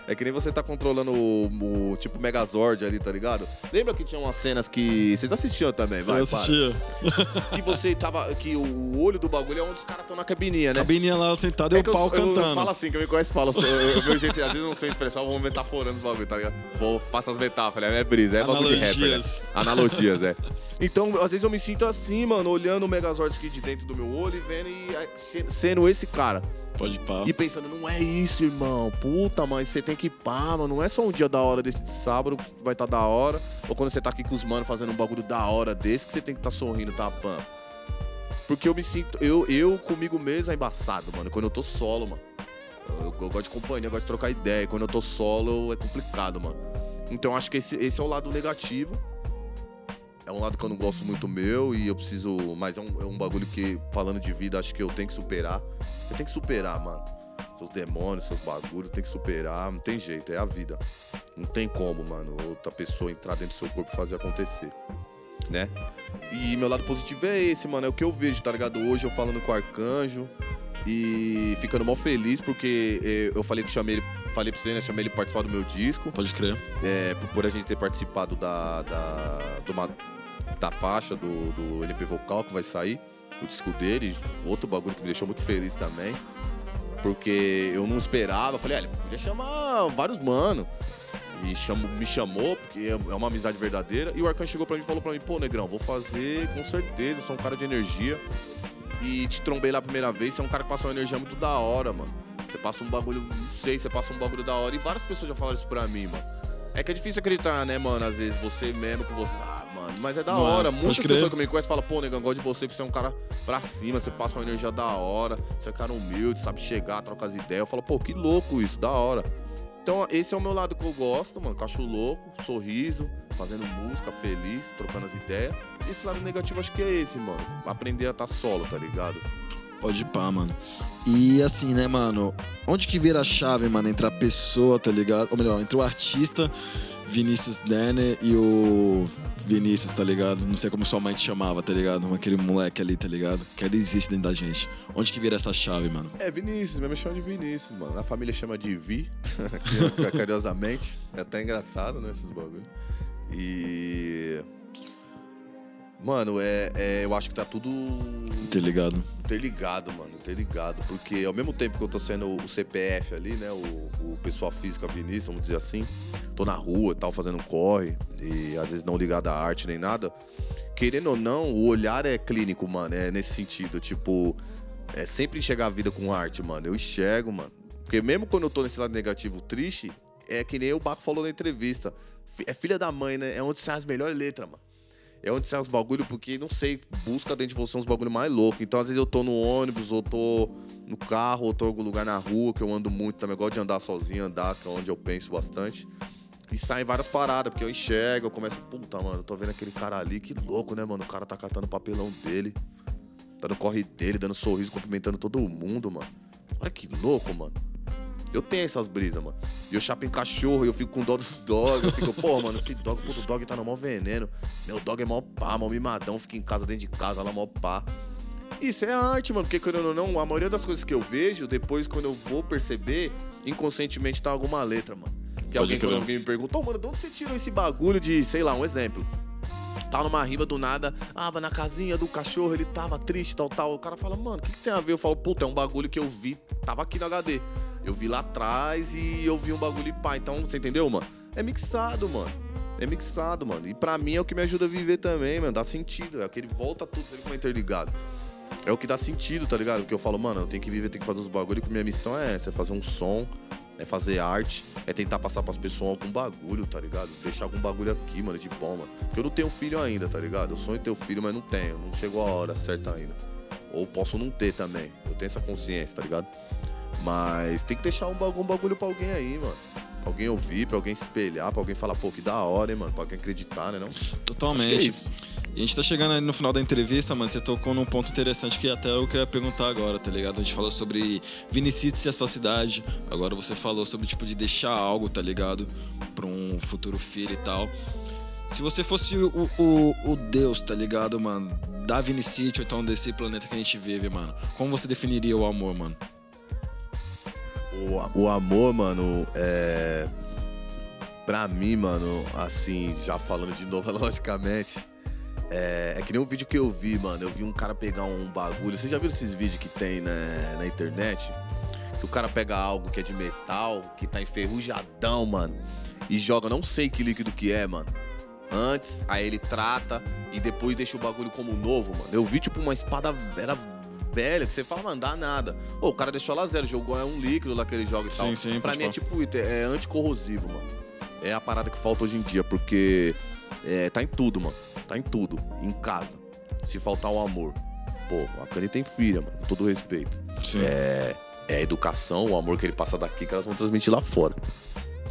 É que nem você tá controlando o, o tipo Megazord ali, tá ligado? Lembra que tinha umas cenas que. Vocês assistiam também, vai, Eu assistia. <laughs> Que você tava. Que o olho do bagulho é onde os caras estão na cabininha, né? Cabininha lá sentado e É o eu pau eu, cantando. Eu falo assim, que eu me conheço falo. eu eu- meu jeito, às vezes eu não sei expressar, eu vou metaforando os bagulho, tá ligado? Vou, faço as metáforas, é brisa, é bagulho de rapper, né? Analogias. Analogias, é. Então, às vezes eu me sinto assim, mano, olhando o Megazord aqui de dentro do meu olho e vendo e sendo esse cara. Pode pá. E pensando, não é isso, irmão. Puta, mas você tem que ir pá, mano. Não é só um dia da hora desse de sábado que vai estar da hora. Ou quando você tá aqui com os manos fazendo um bagulho da hora desse que você tem que estar sorrindo, tá, pã. Porque eu me sinto. Eu, eu comigo mesmo é embaçado, mano. Quando eu tô solo, mano. Eu, eu gosto de companhia, eu gosto de trocar ideia. Quando eu tô solo é complicado, mano. Então acho que esse, esse é o lado negativo. É um lado que eu não gosto muito meu e eu preciso. Mas é um, é um bagulho que, falando de vida, acho que eu tenho que superar. Eu tenho que superar, mano. Seus demônios, seus bagulhos, tem que superar. Não tem jeito, é a vida. Não tem como, mano, outra pessoa entrar dentro do seu corpo e fazer acontecer. Né? E meu lado positivo é esse, mano. É o que eu vejo, tá ligado? Hoje eu falando com o Arcanjo e ficando mal feliz porque eh, eu falei que chamei ele. Falei pra você, né? Chamei ele pra participar do meu disco. Pode crer. É, por, a gente ter participado da, da, uma- da faixa do, do LP Vocal que vai sair, o disco dele, outro bagulho que me deixou muito feliz também. Porque eu não esperava, falei, ah, ele podia chamar vários mano. E me chamou, porque é é uma amizade verdadeira. E o Arcan chegou pra mim e falou pra mim, pô, Negrão, vou fazer com certeza, eu sou um cara de energia. e te trombei lá a primeira vez, você é um cara que passa uma energia muito da hora, mano. Você passa um bagulho, não sei, você passa um bagulho da hora. E várias pessoas já falaram isso pra mim, mano. É que é difícil acreditar, né, mano? Às vezes você mesmo com você. Ah, mano, mas é da Não é, hora. crer. pessoas que me conhecem falam, pô, negão, gosto de você, porque você é um cara pra cima, você passa uma energia da hora, você é um cara humilde, sabe chegar, trocar as ideias. Eu falo, pô, que louco isso, da hora. Então, esse é o meu lado que eu gosto, mano. Cacho louco, sorriso, fazendo música, feliz, trocando as ideias. Esse lado negativo acho que é esse, mano. Aprender a estar solo, tá ligado? Pode pá, mano. E assim, né, mano? Onde que vira a chave, mano, entre a pessoa, tá ligado? Ou melhor, entre o artista Vinícius Denner e o Vinícius, tá ligado? Não sei como sua mãe te chamava, tá ligado? Aquele moleque ali, tá ligado? Que ainda existe dentro da gente. Onde que vira essa chave, mano? É, Vinícius, mesmo chama de Vinícius, mano. A família chama de Vi, <laughs> carinhosamente. É até engraçado, né, esses bagulho. E. Mano, é, é, eu acho que tá tudo Tá ligado? interligado, mano, interligado. Porque ao mesmo tempo que eu tô sendo o CPF ali, né, o, o pessoal físico, a Vinícius, vamos dizer assim, tô na rua e tal, fazendo um corre, e às vezes não ligado à arte nem nada. Querendo ou não, o olhar é clínico, mano, é nesse sentido, tipo, é sempre enxergar a vida com arte, mano. Eu enxergo, mano. Porque mesmo quando eu tô nesse lado negativo triste, é que nem o Baco falou na entrevista. É filha da mãe, né? É onde saem as melhores letras, mano. É onde saem os bagulho, porque, não sei, busca dentro de você uns bagulho mais louco. Então, às vezes eu tô no ônibus, ou tô no carro, ou tô em algum lugar na rua, que eu ando muito também. Eu gosto de andar sozinho, andar, que é onde eu penso bastante. E saem várias paradas, porque eu enxergo, eu começo, puta, mano, eu tô vendo aquele cara ali, que louco, né, mano? O cara tá catando o papelão dele, tá no corre dele, dando sorriso, cumprimentando todo mundo, mano. Olha que louco, mano. Eu tenho essas brisas, mano. E eu chapo em cachorro, eu fico com dó dos dogs. Eu fico, pô, mano, esse dog, puto, o dog tá no mó veneno. Meu dog é mó pá, mó mimadão, fica em casa, dentro de casa, lá mó pá. Isso é arte, mano, porque querendo ou não, a maioria das coisas que eu vejo, depois quando eu vou perceber, inconscientemente tá alguma letra, mano. Que alguém, quando alguém me pergunta, ô, mano, de onde você tirou esse bagulho de, sei lá, um exemplo. Tá numa riba do nada, ah, mas na casinha do cachorro ele tava triste, tal, tal. O cara fala, mano, o que, que tem a ver? Eu falo, puta, é um bagulho que eu vi, tava aqui no HD. Eu vi lá atrás e eu vi um bagulho e pá. Então, você entendeu, mano? É mixado, mano. É mixado, mano. E pra mim é o que me ajuda a viver também, mano. Dá sentido. É aquele volta tudo, como é interligado. É o que dá sentido, tá ligado? Porque eu falo, mano, eu tenho que viver, tenho que fazer os bagulhos, que minha missão é essa, é fazer um som, é fazer arte, é tentar passar pras pessoas algum bagulho, tá ligado? Deixar algum bagulho aqui, mano, de bom, mano. Porque eu não tenho filho ainda, tá ligado? Eu sonho ter um filho, mas não tenho. Não chegou a hora certa ainda. Ou posso não ter também. Eu tenho essa consciência, tá ligado? Mas tem que deixar um bagulho, um bagulho pra alguém aí, mano. Pra alguém ouvir, pra alguém se espelhar, pra alguém falar, pô, que da hora, hein, mano. Pra alguém acreditar, né, não? Totalmente. Que é. E a gente tá chegando aí no final da entrevista, mano. Você tocou num ponto interessante que até eu queria perguntar agora, tá ligado? A gente falou sobre Vinicius e a sua cidade. Agora você falou sobre, tipo, de deixar algo, tá ligado? Pra um futuro filho e tal. Se você fosse o, o, o Deus, tá ligado, mano? Da Vinicity ou então desse planeta que a gente vive, mano. Como você definiria o amor, mano? O, o amor, mano, é. Pra mim, mano, assim, já falando de novo, <laughs> logicamente. É, é que nem um vídeo que eu vi, mano. Eu vi um cara pegar um bagulho. Vocês já viram esses vídeos que tem né, na internet? Que o cara pega algo que é de metal, que tá enferrujadão, mano. E joga, não sei que líquido que é, mano. Antes, aí ele trata e depois deixa o bagulho como novo, mano. Eu vi, tipo, uma espada era velha, que você fala, mano, dá nada. Ô, o cara deixou ela zero, jogou é um líquido lá que ele joga e Sim, tal. sim, pra mim é falar. tipo, é anticorrosivo, mano. É a parada que falta hoje em dia, porque é, tá em tudo, mano. Tá em tudo. Em casa. Se faltar o amor. Pô, a Cani tem filha, mano. Com todo respeito. Sim. É, é a educação, o amor que ele passa daqui que elas vão transmitir lá fora.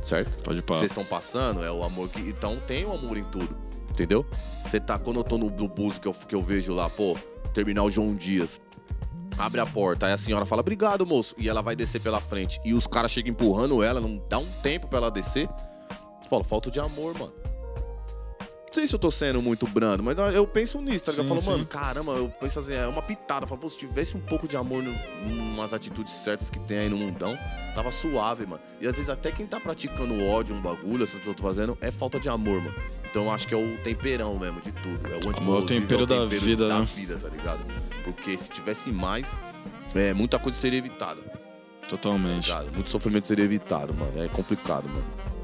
Certo? Pode pá. Vocês estão passando, é o amor que. Então tem o amor em tudo. Entendeu? Você tá. Quando eu tô no, no bus que eu, que eu vejo lá, pô, terminal João Dias. Abre a porta, aí a senhora fala, obrigado, moço. E ela vai descer pela frente. E os caras chegam empurrando ela, não dá um tempo pra ela descer. Fala, falta de amor, mano. Não sei se eu tô sendo muito brando, mas eu penso nisso, tá ligado? Eu Sim, falo, sim. mano, caramba, eu penso assim, é uma pitada. Eu falo, pô, se tivesse um pouco de amor no, umas atitudes certas que tem aí no mundão, tava suave, mano. E às vezes até quem tá praticando ódio, um bagulho, essas coisas que eu tô fazendo, é falta de amor, mano. Então eu acho que é o temperão mesmo de tudo. É o Amor é o tempero da vida, da né? vida, tá ligado? Porque se tivesse mais, é, muita coisa seria evitada. Totalmente. Tá? Muito sofrimento seria evitado, mano. É complicado, mano.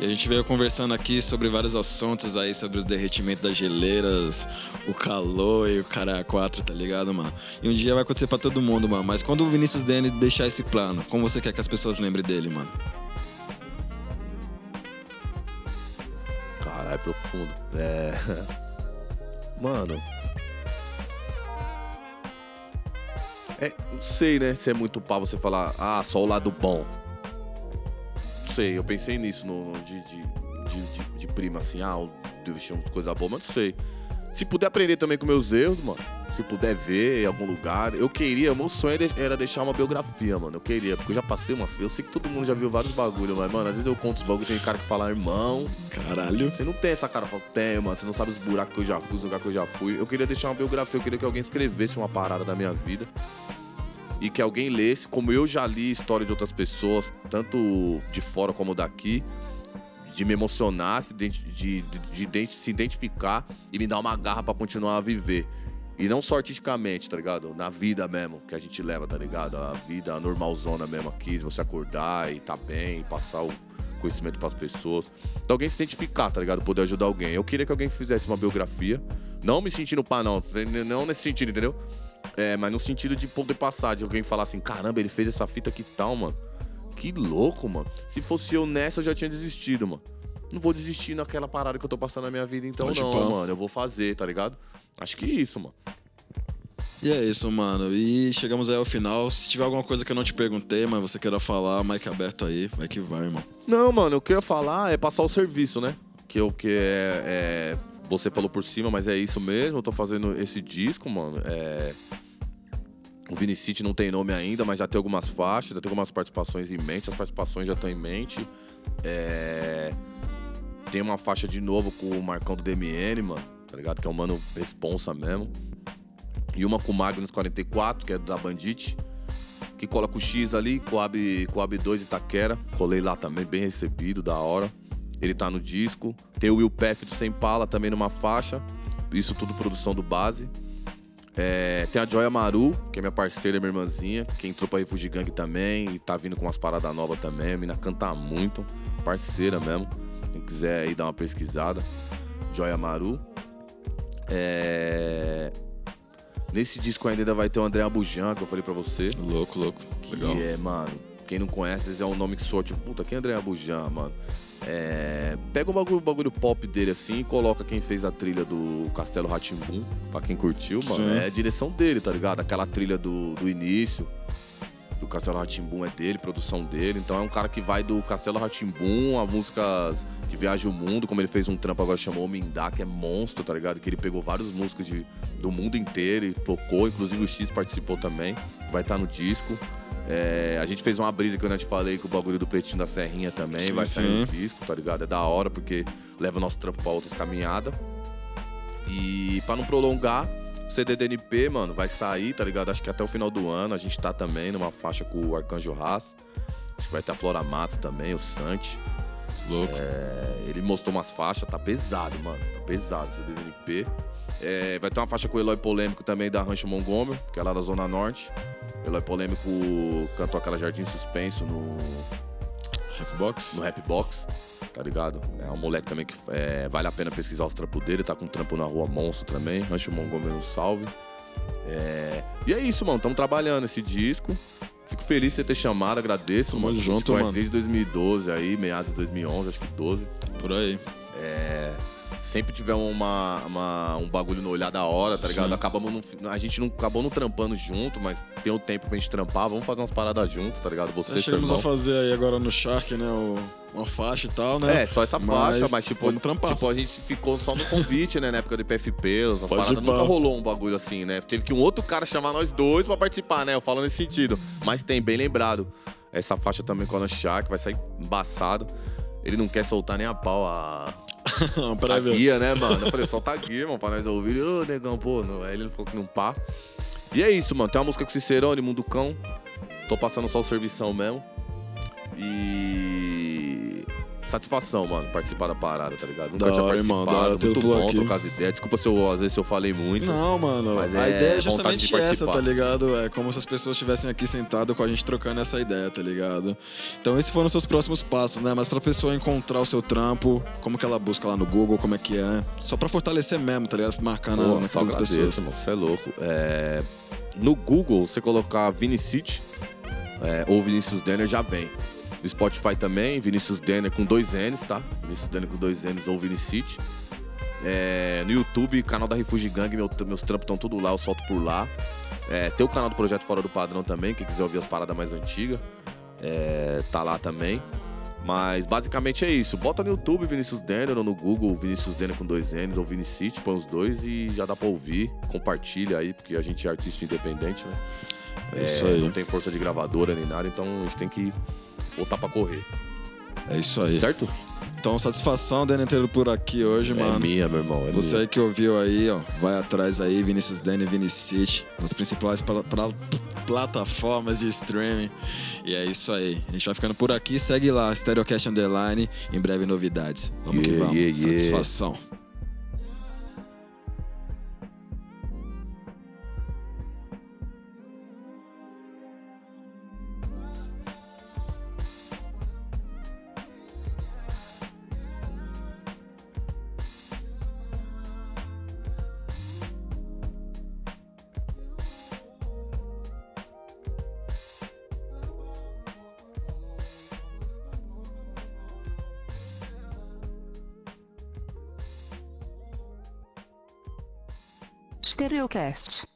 E a gente veio conversando aqui sobre vários assuntos aí, sobre o derretimento das geleiras, o calor e o cara a quatro, tá ligado, mano? E um dia vai acontecer pra todo mundo, mano. Mas quando o Vinícius Dene deixar esse plano, como você quer que as pessoas lembrem dele, mano? Caralho, profundo. É. <laughs> Mano. É, não sei, né? Se é muito pá você falar, ah, só o lado bom. Não sei, eu pensei nisso no, no- de, de, de, de- prima, assim, ah, eu deixei umas coisas boas, mas não sei. Se puder aprender também com meus erros, mano. Se puder ver em algum lugar. Eu queria, meu sonho era- deixar uma biografia, mano. Eu queria, porque eu já passei umas. Eu sei que todo mundo já viu vários bagulho, mas, mano, às vezes eu conto os bagulho, tem cara que fala, irmão. Caralho. Você não tem essa cara, fala, tem, mano. Você não sabe os buracos que eu já fui, os lugares que eu já fui. Eu queria deixar uma biografia, eu queria que alguém escrevesse uma parada da minha vida. E que alguém lesse, como eu já li história de outras pessoas, tanto de fora como daqui, de me emocionar, de, de- de identi- se identificar e me dar uma garra pra continuar a viver. E não só artisticamente, tá ligado? Na vida mesmo, que a gente leva, tá ligado? A vida normalzona mesmo aqui, de você acordar e tá bem, e passar o conhecimento pras pessoas. Então alguém se identificar, tá ligado? Poder ajudar alguém. Eu queria que alguém fizesse uma biografia. Não me sentindo pá, não. Não nesse sentido, entendeu? É, mas no sentido de poder passar, de alguém falar assim, caramba, ele fez essa fita que tal, mano. Que louco, mano. Se fosse eu nessa, eu já tinha desistido, mano. Não vou desistir naquela parada que eu tô passando na minha vida, então Pode não, pá. mano. Eu vou fazer, tá ligado? Acho que isso, mano. E é isso, mano. E chegamos aí ao final. Se tiver alguma coisa que eu não te perguntei, mas você queira falar, mic aberto aí, vai que vai, irmão. Não, mano, o que eu ia falar é passar o serviço, né? Que o que é, é- Você falou por cima, mas é isso mesmo. Eu tô fazendo esse disco, mano. É. O Vinicite não tem nome ainda, mas já tem algumas faixas, já tem algumas participações em mente. As participações já estão em mente. É... Tem uma faixa de novo com o Marcão do DMN, mano, tá ligado? Que é um mano responsa mesmo. E uma com o Magnus 44, que é da Bandit. Que cola com o X ali, Coab, Coab 2 Itaquera. Colei lá também, bem recebido, da hora. Ele tá no disco. Tem o Will Path de Sem Pala também numa faixa. Isso tudo produção do base. É, tem a Joya Maru, que é minha parceira, minha irmãzinha, que entrou pra Refugee Gang também e tá vindo com umas paradas novas também. A mina canta muito, parceira mesmo. Quem quiser aí dar uma pesquisada. Joya Maru. É, Nesse disco ainda vai ter o André Abujan, que eu falei pra você. Louco, louco. Que Legal. é, mano, quem não conhece, é um nome que soa tipo, puta, quem é André Abujan, mano? É, pega o bagulho, bagulho pop dele assim e coloca quem fez a trilha do Castelo Ratimbum, pra quem curtiu, mano. Sim. É a direção dele, tá ligado? Aquela trilha do, do início do Castelo Ratimbum é dele, produção dele. Então é um cara que vai do Castelo Ratimbum a músicas que viaja o mundo, como ele fez um trampo agora chamou Mindá, que é monstro, tá ligado? Que ele pegou vários músicos de, do mundo inteiro e tocou, inclusive o X participou também. Vai estar no disco. É, a gente fez uma brisa que eu não te falei com o bagulho do Pretinho da Serrinha também, Sim, vai sair no sim. disco, tá ligado? É da hora porque leva o nosso trampo pra outras caminhadas. E pra não prolongar, o CDDNP, mano, vai sair, tá ligado? Acho que até o final do ano a gente tá também numa faixa com o Arcanjo Haas. Acho que vai ter a Flora Matos também, o Santi. Louco. É, ele mostrou umas faixas, tá pesado, mano. Tá pesado o CDDNP. É, vai ter uma faixa com o Eloy Polêmico também da Rancho Montgomery, que é lá da Zona Norte. Eloy Polêmico cantou aquela Jardim Suspenso no. Rapbox? No Rapbox, tá ligado? É um moleque também que é, vale a pena pesquisar os trampos dele, tá com um trampo na rua Monstro também. Rancho Montgomery no salve. É, E é isso, mano. Estamos trabalhando esse disco. Fico feliz de você ter chamado, agradeço. Tamo mano. junto, mano. Desde 2012 aí, meados de 2011, acho que 12. Por aí. Sempre tiver uma, uma- um bagulho no olhar da hora, tá ligado? Sim. Acabamos não- a gente não acabou não trampando junto, mas tem o tempo pra gente trampar, vamos fazer umas paradas juntos, tá ligado? Você, Nós seu chegamos irmão. a fazer aí agora no Shark, né? o- uma faixa e tal, né? É, só essa faixa, mas, tipo, tipo, a gente ficou só no convite, né? Na época do PFP, as paradas nunca rolou um bagulho assim, né? Teve que um outro cara chamar nós dois pra participar, né? Eu falo nesse sentido. Mas tem, bem lembrado. Essa faixa também com a Shark vai sair embaçado. Ele não quer soltar nem a pau a, <laughs> Pra a ver. guia, né, mano? Eu falei, solta a guia, mano, pra nós ouvir. Ô, negão, pô. Não. Aí ele falou que não pá. E é isso, mano. Tem uma música com Cicerone, Mundo Cão. Tô passando só o servição mesmo. E satisfação, mano, participar da parada, tá ligado? Nunca Da tinha hora, irmão, participado, da hora ter muito bom aqui. trocar as ideias. Desculpa se eu, às vezes, se eu falei muito. Não, mano, mas a é ideia é justamente essa, tá ligado? É como se as pessoas estivessem aqui sentadas com a gente trocando essa ideia, tá ligado? Então esses foram os seus próximos passos, né? Mas pra pessoa encontrar o seu trampo, como que ela busca lá no Google, como é que é? Só pra fortalecer mesmo, tá ligado? Marcar na, Pô, na cabeça das pessoas. irmão, você é louco. É, No Google, você colocar Vinicity é, ou Vinícius Denner já vem. No Spotify também, Vinícius Denner com dois N's, tá? Vinícius Denner com dois N's ou Vinicity. É, no YouTube, canal da Refugee Gang, meu- meus trampos estão tudo lá, eu solto por lá. É, tem o canal do Projeto Fora do Padrão também, quem quiser ouvir as paradas mais antigas, é, tá lá também. Mas basicamente é isso. Bota no YouTube Vinícius Denner ou no Google Vinícius Denner com dois N's ou Vinicity, põe os dois e já dá pra ouvir. Compartilha aí, porque a gente é artista independente, né? É isso aí. Não tem força de gravadora nem nada, então a gente tem que botar pra correr. É isso aí. Certo? Então, satisfação, Denner, ter por aqui hoje, É mano. minha, meu irmão. É Você minha. que ouviu aí, ó, vai atrás aí, Vinícius Denner, Vinicity, nas principais pla- pla- plataformas de streaming. E é isso aí. A gente vai ficando por aqui. Segue lá, Stereocast Underline. Em breve novidades. Vamos que Yeah, vamos. yeah, yeah. Stereocast.